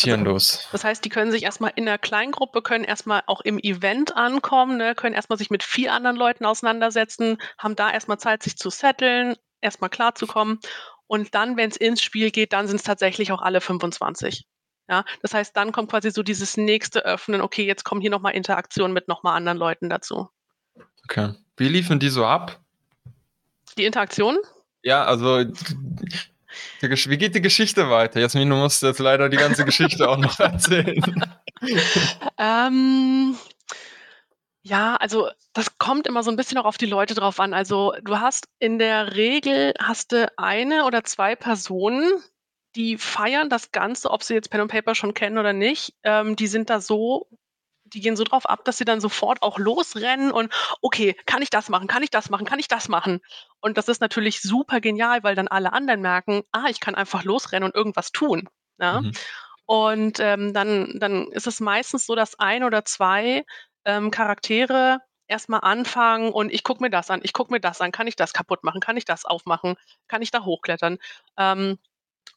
Also- los. Das heißt, die können sich erstmal in der Kleingruppe, können erstmal auch im Event ankommen, ne, können erstmal sich mit vier anderen Leuten auseinandersetzen, haben da erstmal Zeit, sich zu setteln, erstmal klarzukommen. Und dann, wenn es ins Spiel geht, dann sind es tatsächlich auch alle 25. Ja, das heißt, dann kommt quasi so dieses nächste Öffnen, okay, jetzt kommen hier nochmal Interaktionen mit nochmal anderen Leuten dazu. Okay. Wie liefen die so ab? Die Interaktionen? Ja, also wie geht die Geschichte weiter? Jasmin, du musst jetzt leider die ganze Geschichte auch noch erzählen. Ähm, ja, also das kommt immer so ein bisschen auch auf die Leute drauf an. Also du hast in der Regel hast du eine oder zwei Personen, die feiern das Ganze, ob sie jetzt Pen und Paper schon kennen oder nicht. Ähm, die sind da so, die gehen so drauf ab, dass sie dann sofort auch losrennen und okay, kann ich das machen, kann ich das machen, kann ich das machen? Und das ist natürlich super genial, weil dann alle anderen merken, ah, ich kann einfach losrennen und irgendwas tun. Ja? Mhm. Und ähm, dann, dann ist es meistens so, dass ein oder zwei ähm, Charaktere erstmal anfangen und ich gucke mir das an, ich gucke mir das an, kann ich das kaputt machen, kann ich das aufmachen, kann ich da hochklettern? Ähm,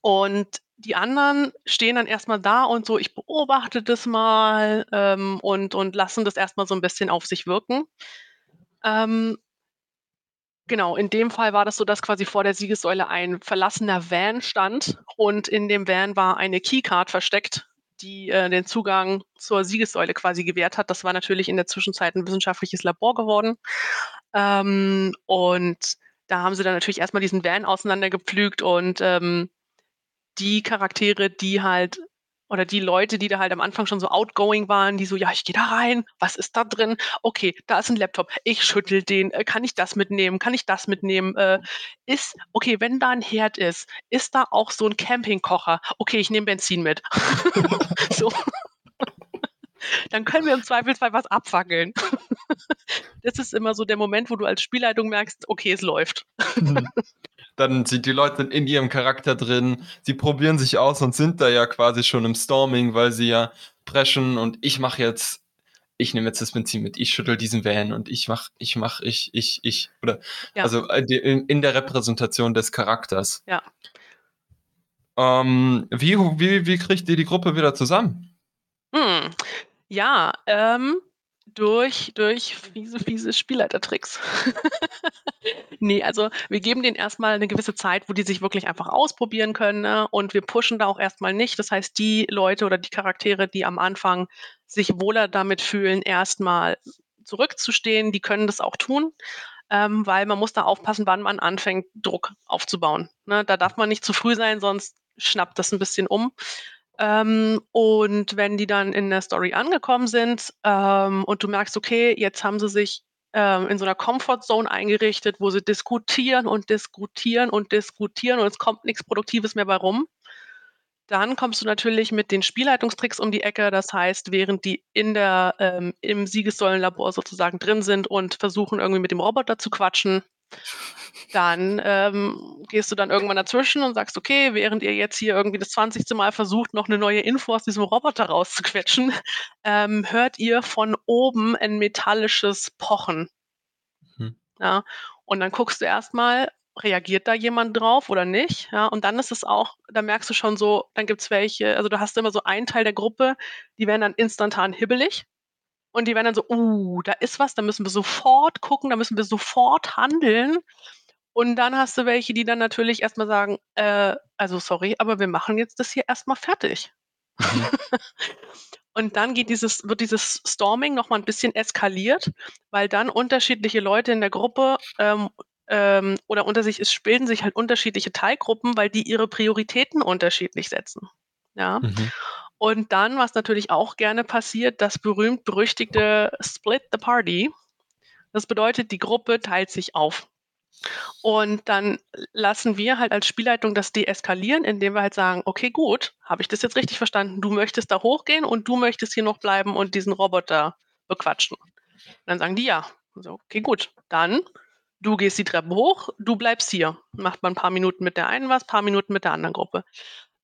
und die anderen stehen dann erstmal da und so, ich beobachte das mal ähm, und, und lassen das erstmal so ein bisschen auf sich wirken. Ähm, Genau, in dem Fall war das so, dass quasi vor der Siegessäule ein verlassener Van stand und in dem Van war eine Keycard versteckt, die äh, den Zugang zur Siegessäule quasi gewährt hat. Das war natürlich in der Zwischenzeit ein wissenschaftliches Labor geworden. Ähm, und da haben sie dann natürlich erstmal diesen Van auseinandergepflügt und ähm, die Charaktere, die halt oder die Leute, die da halt am Anfang schon so outgoing waren, die so, ja, ich gehe da rein, was ist da drin? Okay, da ist ein Laptop, ich schüttel den, äh, kann ich das mitnehmen, kann ich das mitnehmen? Äh, ist, okay, wenn da ein Herd ist, ist da auch so ein Campingkocher? Okay, ich nehme Benzin mit. so. Dann können wir im Zweifelsfall was abfackeln. das ist immer so der Moment, wo du als Spielleitung merkst, okay, es läuft. Dann sind die Leute in ihrem Charakter drin, sie probieren sich aus und sind da ja quasi schon im Storming, weil sie ja preschen und ich mache jetzt, ich nehme jetzt das Benzin mit, ich schüttel diesen Van und ich mach, ich mach, ich, ich, ich. Oder Ja. also äh, in, in der Repräsentation des Charakters. Ja. Ähm, wie, wie, wie kriegt ihr die Gruppe wieder zusammen? Hm. Ja, ähm, durch, durch fiese, fiese Spielleitertricks. nee, also wir geben denen erstmal eine gewisse Zeit, wo die sich wirklich einfach ausprobieren können ne? und wir pushen da auch erstmal nicht. Das heißt, die Leute oder die Charaktere, die am Anfang sich wohler damit fühlen, erstmal zurückzustehen, die können das auch tun. Ähm, weil man muss da aufpassen, wann man anfängt, Druck aufzubauen. Ne? Da darf man nicht zu früh sein, sonst schnappt das ein bisschen um. Ähm, und wenn die dann in der Story angekommen sind ähm, und du merkst, okay, jetzt haben sie sich ähm, in so einer Comfort Zone eingerichtet, wo sie diskutieren und diskutieren und diskutieren und es kommt nichts Produktives mehr bei rum, dann kommst du natürlich mit den Spielleitungstricks um die Ecke. Das heißt, während die in der, ähm, im Siegessäulenlabor sozusagen drin sind und versuchen irgendwie mit dem Roboter zu quatschen, dann ähm, gehst du dann irgendwann dazwischen und sagst, okay, während ihr jetzt hier irgendwie das 20. Mal versucht, noch eine neue Info aus diesem Roboter rauszuquetschen, ähm, hört ihr von oben ein metallisches Pochen. Mhm. Ja, Und dann guckst du erstmal, reagiert da jemand drauf oder nicht? Ja, und dann ist es auch, da merkst du schon so, dann gibt es welche, also du hast immer so einen Teil der Gruppe, die werden dann instantan hibbelig. Und die werden dann so, uh, da ist was, da müssen wir sofort gucken, da müssen wir sofort handeln. Und dann hast du welche, die dann natürlich erstmal sagen, äh, also sorry, aber wir machen jetzt das hier erstmal fertig. Mhm. Und dann geht dieses, wird dieses Storming nochmal ein bisschen eskaliert, weil dann unterschiedliche Leute in der Gruppe ähm, ähm, oder unter sich, es bilden sich halt unterschiedliche Teilgruppen, weil die ihre Prioritäten unterschiedlich setzen. Ja. Mhm. Und dann, was natürlich auch gerne passiert, das berühmt-berüchtigte Split the Party. Das bedeutet, die Gruppe teilt sich auf. Und dann lassen wir halt als Spielleitung das deeskalieren, indem wir halt sagen, okay, gut, habe ich das jetzt richtig verstanden? Du möchtest da hochgehen und du möchtest hier noch bleiben und diesen Roboter bequatschen. Und dann sagen die ja. So, okay, gut, dann du gehst die Treppe hoch, du bleibst hier. Macht man ein paar Minuten mit der einen was, ein paar Minuten mit der anderen Gruppe.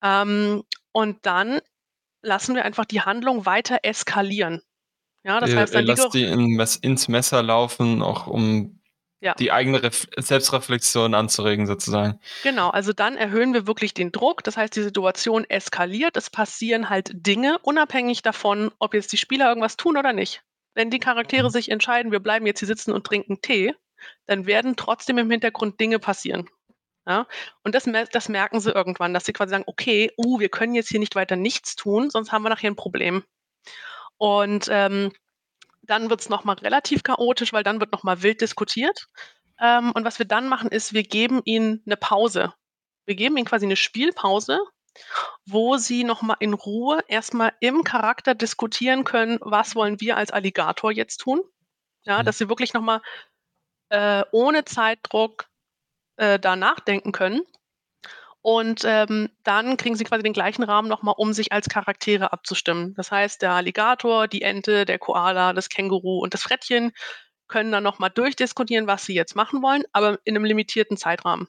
Ähm, und dann lassen wir einfach die Handlung weiter eskalieren. Ja, das heißt, dann lasst die in, ins Messer laufen, auch um ja. die eigene Ref Selbstreflexion anzuregen sozusagen. Genau, also dann erhöhen wir wirklich den Druck. Das heißt, die Situation eskaliert. Es passieren halt Dinge, unabhängig davon, ob jetzt die Spieler irgendwas tun oder nicht. Wenn die Charaktere mhm. sich entscheiden, wir bleiben jetzt hier sitzen und trinken Tee, dann werden trotzdem im Hintergrund Dinge passieren. Ja? Und das, das merken sie irgendwann, dass sie quasi sagen, okay, uh, wir können jetzt hier nicht weiter nichts tun, sonst haben wir nachher ein Problem. Und ähm, dann wird es nochmal relativ chaotisch, weil dann wird nochmal wild diskutiert. Ähm, und was wir dann machen, ist, wir geben ihnen eine Pause. Wir geben ihnen quasi eine Spielpause, wo sie nochmal in Ruhe erstmal im Charakter diskutieren können, was wollen wir als Alligator jetzt tun. Ja, mhm. dass sie wirklich nochmal äh, ohne Zeitdruck äh, da nachdenken können. Und ähm, dann kriegen sie quasi den gleichen Rahmen nochmal, um sich als Charaktere abzustimmen. Das heißt, der Alligator, die Ente, der Koala, das Känguru und das Frettchen können dann nochmal durchdiskutieren, was sie jetzt machen wollen, aber in einem limitierten Zeitrahmen.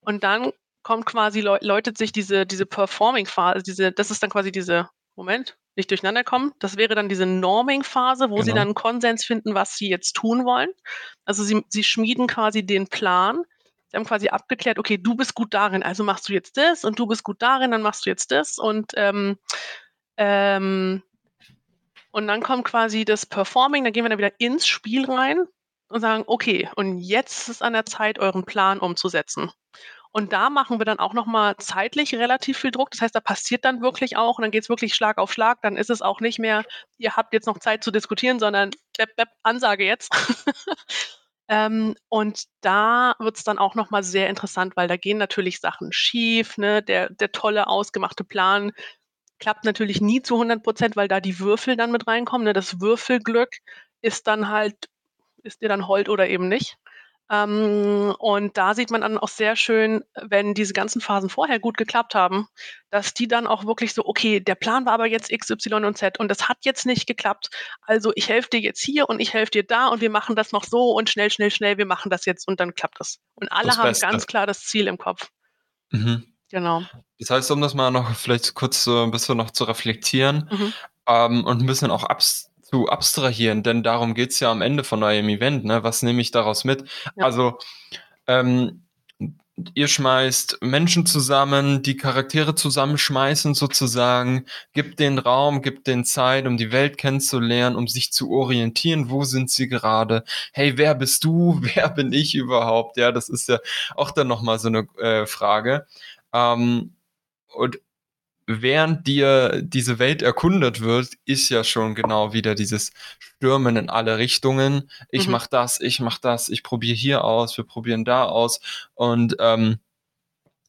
Und dann kommt quasi, läutet sich diese, diese Performing-Phase, diese, das ist dann quasi diese, Moment, nicht durcheinander kommen. Das wäre dann diese Norming-Phase, wo genau. sie dann einen Konsens finden, was sie jetzt tun wollen. Also sie, sie schmieden quasi den Plan. Sie haben quasi abgeklärt, okay, du bist gut darin, also machst du jetzt das und du bist gut darin, dann machst du jetzt das und ähm, ähm, und dann kommt quasi das Performing, dann gehen wir dann wieder ins Spiel rein und sagen, okay, und jetzt ist es an der Zeit, euren Plan umzusetzen. Und da machen wir dann auch nochmal zeitlich relativ viel Druck. Das heißt, da passiert dann wirklich auch und dann geht es wirklich Schlag auf Schlag. Dann ist es auch nicht mehr, ihr habt jetzt noch Zeit zu diskutieren, sondern bep, bep, Ansage jetzt. ähm, und da wird es dann auch nochmal sehr interessant, weil da gehen natürlich Sachen schief. Ne? Der, der tolle, ausgemachte Plan klappt natürlich nie zu 100 Prozent, weil da die Würfel dann mit reinkommen. Ne? Das Würfelglück ist dann halt, ist dir dann hold oder eben nicht. Ähm, und da sieht man dann auch sehr schön, wenn diese ganzen Phasen vorher gut geklappt haben, dass die dann auch wirklich so, okay, der Plan war aber jetzt X, Y und Z und das hat jetzt nicht geklappt. Also ich helfe dir jetzt hier und ich helfe dir da und wir machen das noch so und schnell, schnell, schnell, wir machen das jetzt und dann klappt das. Und alle das haben Beste. ganz klar das Ziel im Kopf. Mhm. Genau. Das heißt, um das mal noch vielleicht kurz so ein bisschen noch zu reflektieren mhm. ähm, und ein bisschen auch abs zu abstrahieren, denn darum geht es ja am Ende von eurem Event. Ne? Was nehme ich daraus mit? Ja. Also, ähm, ihr schmeißt Menschen zusammen, die Charaktere zusammenschmeißen sozusagen, gibt den Raum, gibt den Zeit, um die Welt kennenzulernen, um sich zu orientieren, wo sind sie gerade? Hey, wer bist du? Wer bin ich überhaupt? Ja, das ist ja auch dann nochmal so eine äh, Frage. Ähm, und während dir diese Welt erkundet wird, ist ja schon genau wieder dieses Stürmen in alle Richtungen. Ich mhm. mach das, ich mach das, ich probiere hier aus, wir probieren da aus. Und ähm,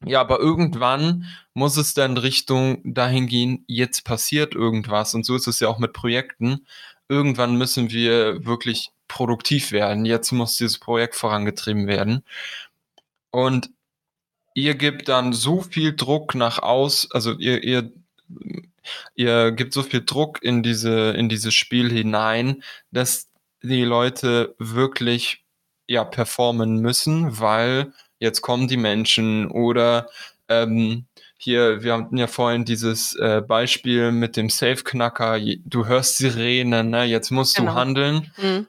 ja, aber irgendwann muss es dann Richtung dahin gehen, jetzt passiert irgendwas. Und so ist es ja auch mit Projekten. Irgendwann müssen wir wirklich produktiv werden. Jetzt muss dieses Projekt vorangetrieben werden. Und ihr gebt dann so viel Druck nach aus, also ihr, ihr, ihr gebt so viel Druck in diese, in dieses Spiel hinein, dass die Leute wirklich ja performen müssen, weil jetzt kommen die Menschen oder ähm, hier, wir hatten ja vorhin dieses äh, Beispiel mit dem Safe-Knacker, du hörst Sirenen, ne? jetzt musst genau. du handeln. Mhm.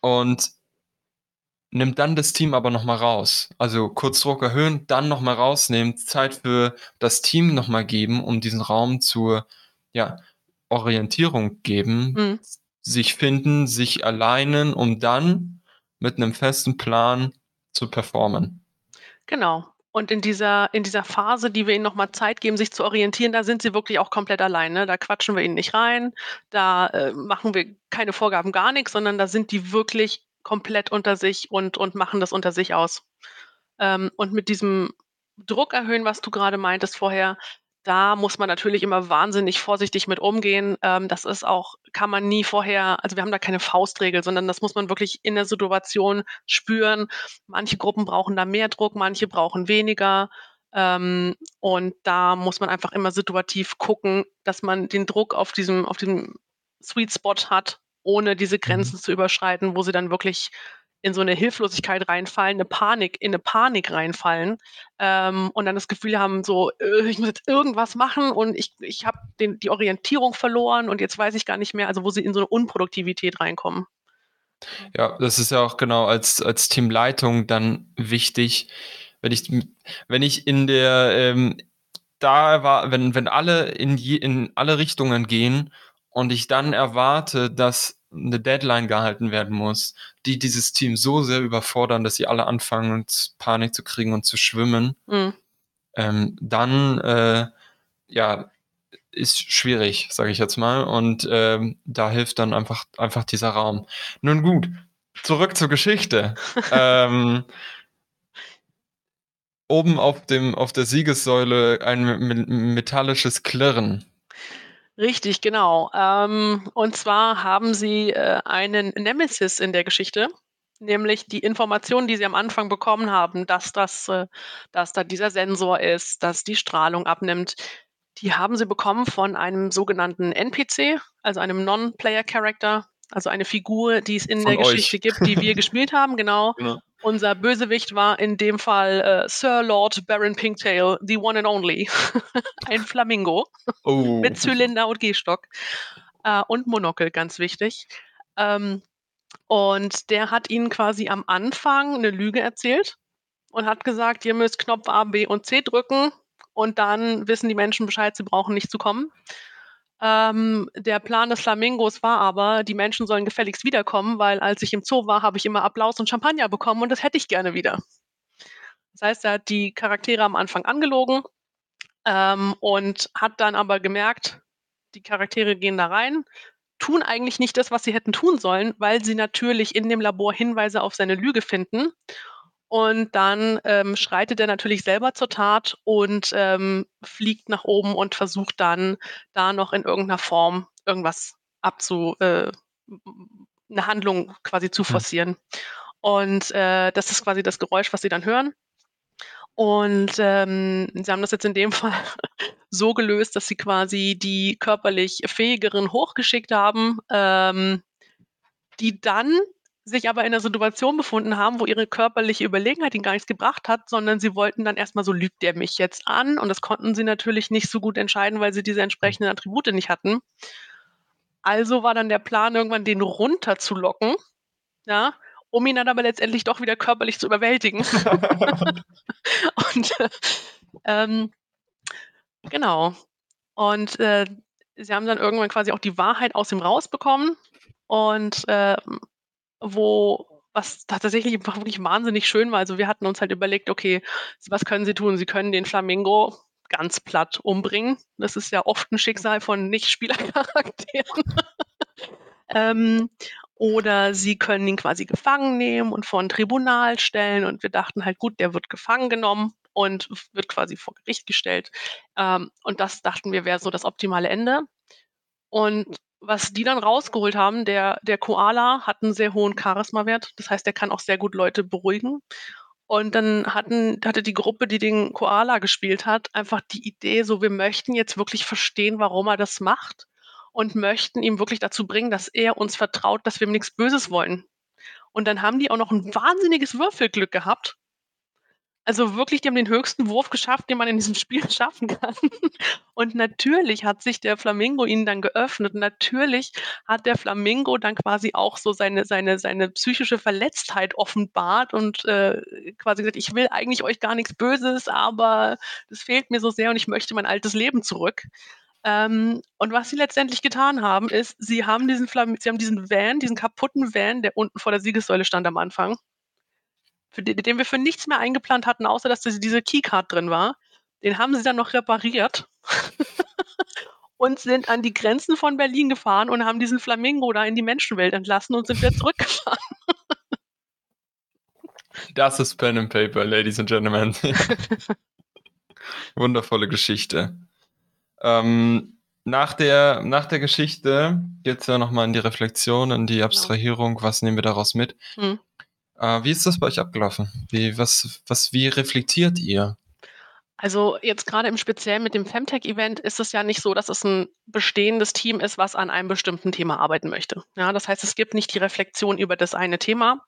Und nimmt dann das Team aber nochmal raus. Also Kurzdruck erhöhen, dann nochmal rausnehmen, Zeit für das Team nochmal geben, um diesen Raum zur ja, Orientierung geben, Mhm. sich finden, sich alleinen, um dann mit einem festen Plan zu performen. Genau. Und in dieser in dieser Phase, die wir ihnen noch mal Zeit geben, sich zu orientieren, da sind sie wirklich auch komplett allein, ne? Da quatschen wir ihnen nicht rein, da, äh, machen wir keine Vorgaben, gar nix, sondern da sind die wirklich komplett unter sich und und machen das unter sich aus. Ähm, und mit diesem Druck erhöhen, was du grade meintest vorher, da muss man natürlich immer wahnsinnig vorsichtig mit umgehen. Ähm, das ist auch kann man nie vorher also, wir haben da keine Faustregel, sondern das muss man wirklich in der Situation spüren. Manche Gruppen brauchen da mehr Druck, manche brauchen weniger. Ähm, und da muss man einfach immer situativ gucken, dass man den Druck auf diesem auf diesem Sweet Spot hat, ohne diese Mhm. Grenzen zu überschreiten, wo sie dann wirklich in so 'ne Hilflosigkeit reinfallen, 'ne Panik in 'ne Panik reinfallen, ähm, und dann das Gefühl haben so: „Äh, ich muss jetzt irgendwas machen und ich ich habe die Orientierung verloren und jetzt weiß ich gar nicht mehr“ also, wo sie in so 'ne Unproduktivität reinkommen. Ja, das ist ja auch genau als als Teamleitung dann wichtig, wenn ich wenn ich in der, ähm da war wenn wenn alle in je in alle Richtungen gehen und ich dann erwarte, dass 'ne Deadline gehalten werden muss, die dieses Team so sehr überfordern, dass sie alle anfangen, Panik zu kriegen und zu schwimmen Mhm. ähm, dann, äh, ja, ist schwierig, sage ich jetzt mal. Und, ähm, da hilft dann einfach einfach dieser Raum. Nun gut, zurück zur Geschichte. Ähm oben auf dem auf der Siegessäule ein me me metallisches Klirren. Richtig, genau. Ähm, und zwar haben sie, äh, einen Nemesis in der Geschichte, nämlich die Informationen, die sie am Anfang bekommen haben, dass das äh, dass da dieser Sensor ist, dass die Strahlung abnimmt. Die haben sie bekommen von einem sogenannten NPC, also einem Non-Player Character, also eine Figur, die es in Von der euch. Geschichte gibt, die wir gespielt haben, genau. Genau. Unser Bösewicht war in dem Fall, äh, Sir Lord Baron Pinktail, the one and only. Ein Flamingo Oh. mit Zylinder und Gehstock, äh, und Monokel, ganz wichtig. Ähm, und der hat ihnen quasi am Anfang 'ne Lüge erzählt und hat gesagt: „Ihr müsst Knopf A, B und C drücken und dann wissen die Menschen Bescheid, sie brauchen nicht zu kommen.“ Ähm, der Plan des Flamingos war aber, die Menschen sollen gefälligst wiederkommen, weil als ich im Zoo war, habe ich immer Applaus und Champagner bekommen und das hätte ich gerne wieder. Das heißt, er hat die Charaktere am Anfang angelogen, ähm, und hat dann aber gemerkt, die Charaktere gehen da rein, tun eigentlich nicht das, was sie hätten tun sollen, weil sie natürlich in dem Labor Hinweise auf seine Lüge finden. Und dann, ähm, schreitet er natürlich selber zur Tat und, ähm, fliegt nach oben und versucht dann, da noch in irgend 'ner Form irgendwas abzu äh, 'ne Handlung quasi zu forcieren. Und, äh, das ist quasi das Geräusch, was sie dann hören. Und, ähm, sie haben das jetzt in dem Fall so gelöst, dass sie quasi die körperlich Fähigeren hochgeschickt haben, ähm, die dann sich aber in 'ner Situation befunden haben, wo ihre körperliche Überlegenheit ihnen gar nichts gebracht hat, sondern sie wollten dann erst mal so: „Lügt der mich jetzt an?“ Und das konnten sie natürlich nicht so gut entscheiden, weil sie diese entsprechenden Attribute nicht hatten. Also war dann der Plan, irgendwann den runterzulocken, ja, um ihn dann aber letztendlich doch wieder körperlich zu überwältigen. Und, äh, ähm genau. Und, äh, sie haben dann irgendwann quasi auch die Wahrheit aus ihm rausbekommen und, ähm, wo was tatsächlich wirklich wahnsinnig schön war. Also, wir hatten uns halt überlegt: „Okay, was können sie tun?“ Sie können den Flamingo ganz platt umbringen. Das ist ja oft 'n Schicksal von Nicht-Spielercharakteren. Ähm, oder sie können ihn quasi gefangen nehmen und vor 'n Tribunal stellen. Und wir dachten halt: „Gut, der wird gefangen genommen und wird quasi vor Gericht gestellt.“ Ähm, und das dachten wir, wäre so das optimale Ende. Und was die dann rausgeholt haben, der der Koala hat 'n sehr hohen Charismawert. Das heißt, der kann auch sehr gut Leute beruhigen. Und dann hatten hatte die Gruppe, die den Koala gespielt hat, einfach die Idee so: „Wir möchten jetzt wirklich verstehen, warum er das macht und möchten ihn wirklich dazu bringen, dass er uns vertraut, dass wir ihm nix Böses wollen.“ Und dann haben die auch noch 'n wahnsinniges Würfelglück gehabt Also wirklich, die haben den höchsten Wurf geschafft, den man in diesem Spiel schaffen kann. Und natürlich hat sich der Flamingo ihnen dann geöffnet. Natürlich hat der Flamingo dann quasi auch so seine, seine, seine psychische Verletztheit offenbart und äh, quasi gesagt, ich will eigentlich euch gar nichts Böses, aber das fehlt mir so sehr und ich möchte mein altes Leben zurück. Ähm, und was sie letztendlich getan haben, ist, sie haben diesen Flam sie haben diesen Van, diesen kaputten Van, der unten vor der Siegessäule stand am Anfang, für den, den wir für nichts mehr eingeplant hatten, außer dass diese Keycard drin war, den haben sie dann noch repariert und sind an die Grenzen von Berlin gefahren und haben diesen Flamingo da in die Menschenwelt entlassen und sind wieder zurückgefahren. Das ist Pen and Paper, Ladies and Gentlemen. Wundervolle Geschichte. Ähm, nach, der, nach der Geschichte geht es ja nochmal in die Reflexion, in die genau. Abstrahierung. Was nehmen wir daraus mit? Hm. Äh, wie ist das bei euch abgelaufen? Wie, was, was, wie reflektiert ihr? Also jetzt gerade im Speziellen mit dem Femtech-Event ist es ja nicht so, dass es ein bestehendes Team ist, was an einem bestimmten Thema arbeiten möchte. Ja, das heißt, es gibt nicht die Reflexion über das eine Thema,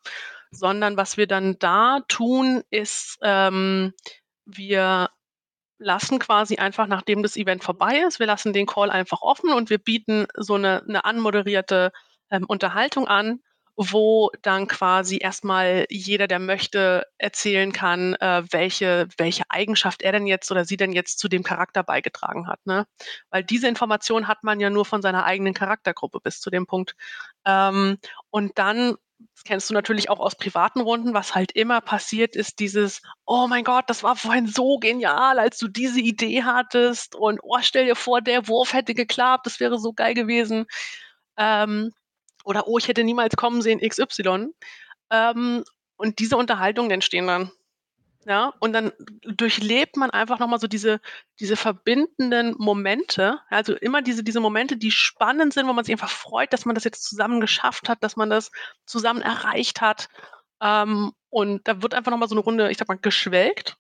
sondern was wir dann da tun, ist, ähm, wir lassen quasi einfach, nachdem das Event vorbei ist, wir lassen den Call einfach offen und wir bieten so eine, eine anmoderierte ähm, Unterhaltung an, wo dann quasi erstmal jeder, der möchte, erzählen kann, äh, welche, welche Eigenschaft er denn jetzt oder sie denn jetzt zu dem Charakter beigetragen hat. Ne? Weil diese Information hat man ja nur von seiner eigenen Charaktergruppe bis zu dem Punkt. Ähm, und dann das kennst du natürlich auch aus privaten Runden, was halt immer passiert, ist dieses, oh mein Gott, das war vorhin so genial, als du diese Idee hattest und oh, stell dir vor, der Wurf hätte geklappt, das wäre so geil gewesen. Ähm, oder oh, ich hätte niemals kommen sehen, XY. Ähm, und diese Unterhaltungen entstehen dann. Ja, und dann durchlebt man einfach nochmal so diese, diese verbindenden Momente, also immer diese, diese Momente, die spannend sind, wo man sich einfach freut, dass man das jetzt zusammen geschafft hat, dass man das zusammen erreicht hat. Ähm, und da wird einfach nochmal so eine Runde, ich sag mal, geschwelgt.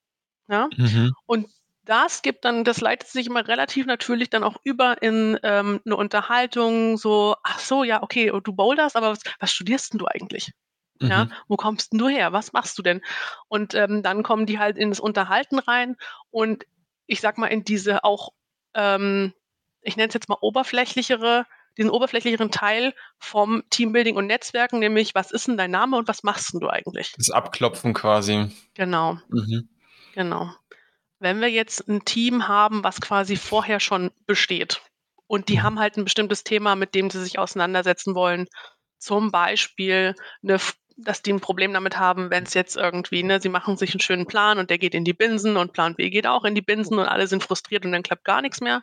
Ja, mhm. und das gibt dann, das leitet sich immer relativ natürlich dann auch über in ähm, eine Unterhaltung, so, ach so, ja, okay, du boulderst, aber was, was studierst denn du eigentlich? Ja, mhm. wo kommst denn du her? Was machst du denn? Und ähm, dann kommen die halt in das Unterhalten rein und ich sag mal in diese auch, ähm, ich nenne es jetzt mal oberflächlichere, diesen oberflächlicheren Teil vom Teambuilding und Netzwerken, nämlich was ist denn dein Name und was machst denn du eigentlich? Das Abklopfen quasi. Genau. Mhm. Genau. Wenn wir jetzt ein Team haben, was quasi vorher schon besteht und die haben halt ein bestimmtes Thema, mit dem sie sich auseinandersetzen wollen, zum Beispiel eine dass die ein Problem damit haben, wenn es jetzt irgendwie, ne, sie machen sich einen schönen Plan und der geht in die Binsen und Plan B geht auch in die Binsen und alle sind frustriert und dann klappt gar nichts mehr.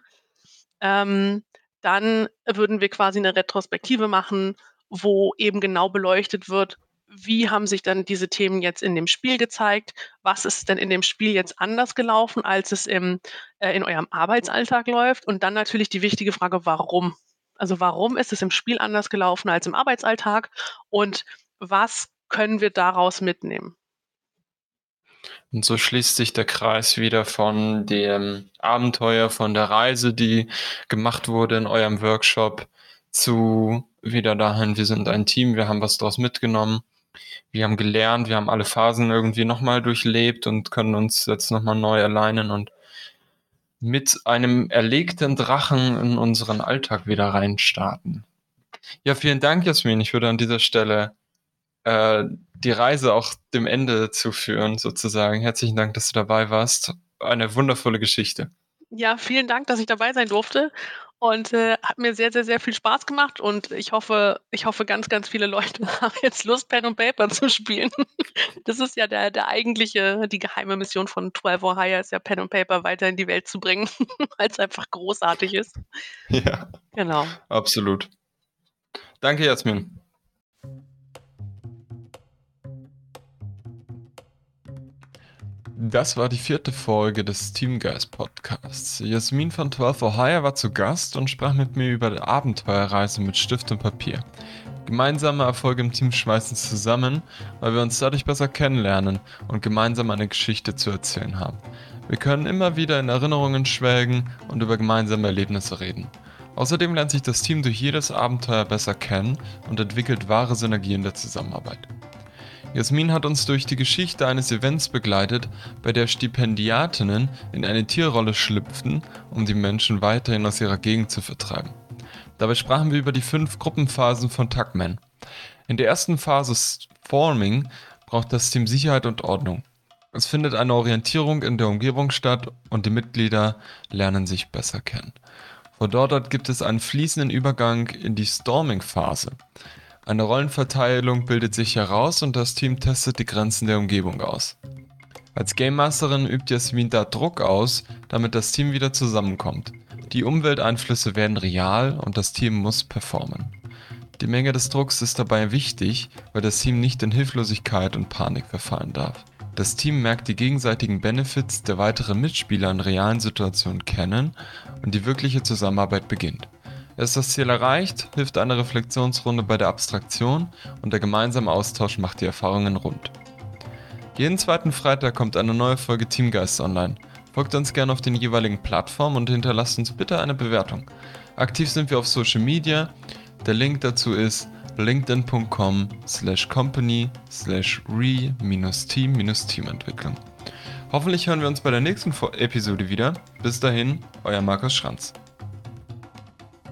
Ähm, dann würden wir quasi eine Retrospektive machen, wo eben genau beleuchtet wird, wie haben sich dann diese Themen jetzt in dem Spiel gezeigt? Was ist denn in dem Spiel jetzt anders gelaufen, als es im, äh, in eurem Arbeitsalltag läuft? Und dann natürlich die wichtige Frage, warum? Also warum ist es im Spiel anders gelaufen als im Arbeitsalltag? Und was können wir daraus mitnehmen? Und so schließt sich der Kreis wieder von dem Abenteuer, von der Reise, die gemacht wurde in eurem Workshop, zu wieder dahin, wir sind ein Team, wir haben was daraus mitgenommen, wir haben gelernt, wir haben alle Phasen irgendwie nochmal durchlebt und können uns jetzt nochmal neu alleinen und mit einem erlegten Drachen in unseren Alltag wieder reinstarten. Ja, vielen Dank, Jasmin. Ich würde an dieser Stelle äh, die Reise auch dem Ende zu führen, sozusagen. Herzlichen Dank, dass du dabei warst. Eine wundervolle Geschichte. Ja, vielen Dank, dass ich dabei sein durfte. Und äh, hat mir sehr, sehr, sehr viel Spaß gemacht. Und ich hoffe, ich hoffe, ganz, ganz viele Leute haben jetzt Lust, Pen und Paper zu spielen. Das ist ja der, der eigentliche, die geheime Mission von 12 or Higher, ist ja Pen und Paper weiter in die Welt zu bringen, weil es einfach großartig ist. Ja. Genau. Absolut. Danke, Jasmin. Das war die vierte Folge des Teamgeist Podcasts. Jasmin von 12 Ohio war zu Gast und sprach mit mir über die Abenteuerreise mit Stift und Papier. Gemeinsame Erfolge im Team schmeißen zusammen, weil wir uns dadurch besser kennenlernen und gemeinsam eine Geschichte zu erzählen haben. Wir können immer wieder in Erinnerungen schwelgen und über gemeinsame Erlebnisse reden. Außerdem lernt sich das Team durch jedes Abenteuer besser kennen und entwickelt wahre Synergien der Zusammenarbeit. Jasmin hat uns durch die Geschichte eines Events begleitet, bei der Stipendiatinnen in eine Tierrolle schlüpften, um die Menschen weiterhin aus ihrer Gegend zu vertreiben. Dabei sprachen wir über die fünf Gruppenphasen von Tuckman. In der ersten Phase Forming braucht das Team Sicherheit und Ordnung. Es findet eine Orientierung in der Umgebung statt und die Mitglieder lernen sich besser kennen. Von dort gibt es einen fließenden Übergang in die Storming-Phase. Eine Rollenverteilung bildet sich heraus und das Team testet die Grenzen der Umgebung aus. Als Game Masterin übt Jasmin da Druck aus, damit das Team wieder zusammenkommt. Die Umwelteinflüsse werden real und das Team muss performen. Die Menge des Drucks ist dabei wichtig, weil das Team nicht in Hilflosigkeit und Panik verfallen darf. Das Team merkt die gegenseitigen Benefits der weiteren Mitspieler in realen Situationen kennen und die wirkliche Zusammenarbeit beginnt. Ist das Ziel erreicht, hilft eine Reflexionsrunde bei der Abstraktion und der gemeinsame Austausch macht die Erfahrungen rund. Jeden zweiten Freitag kommt eine neue Folge Teamgeist online. Folgt uns gerne auf den jeweiligen Plattformen und hinterlasst uns bitte eine Bewertung. Aktiv sind wir auf Social Media. Der Link dazu ist linkedin.com slash company slash re-team-teamentwicklung. Hoffentlich hören wir uns bei der nächsten Episode wieder. Bis dahin, euer Markus Schranz.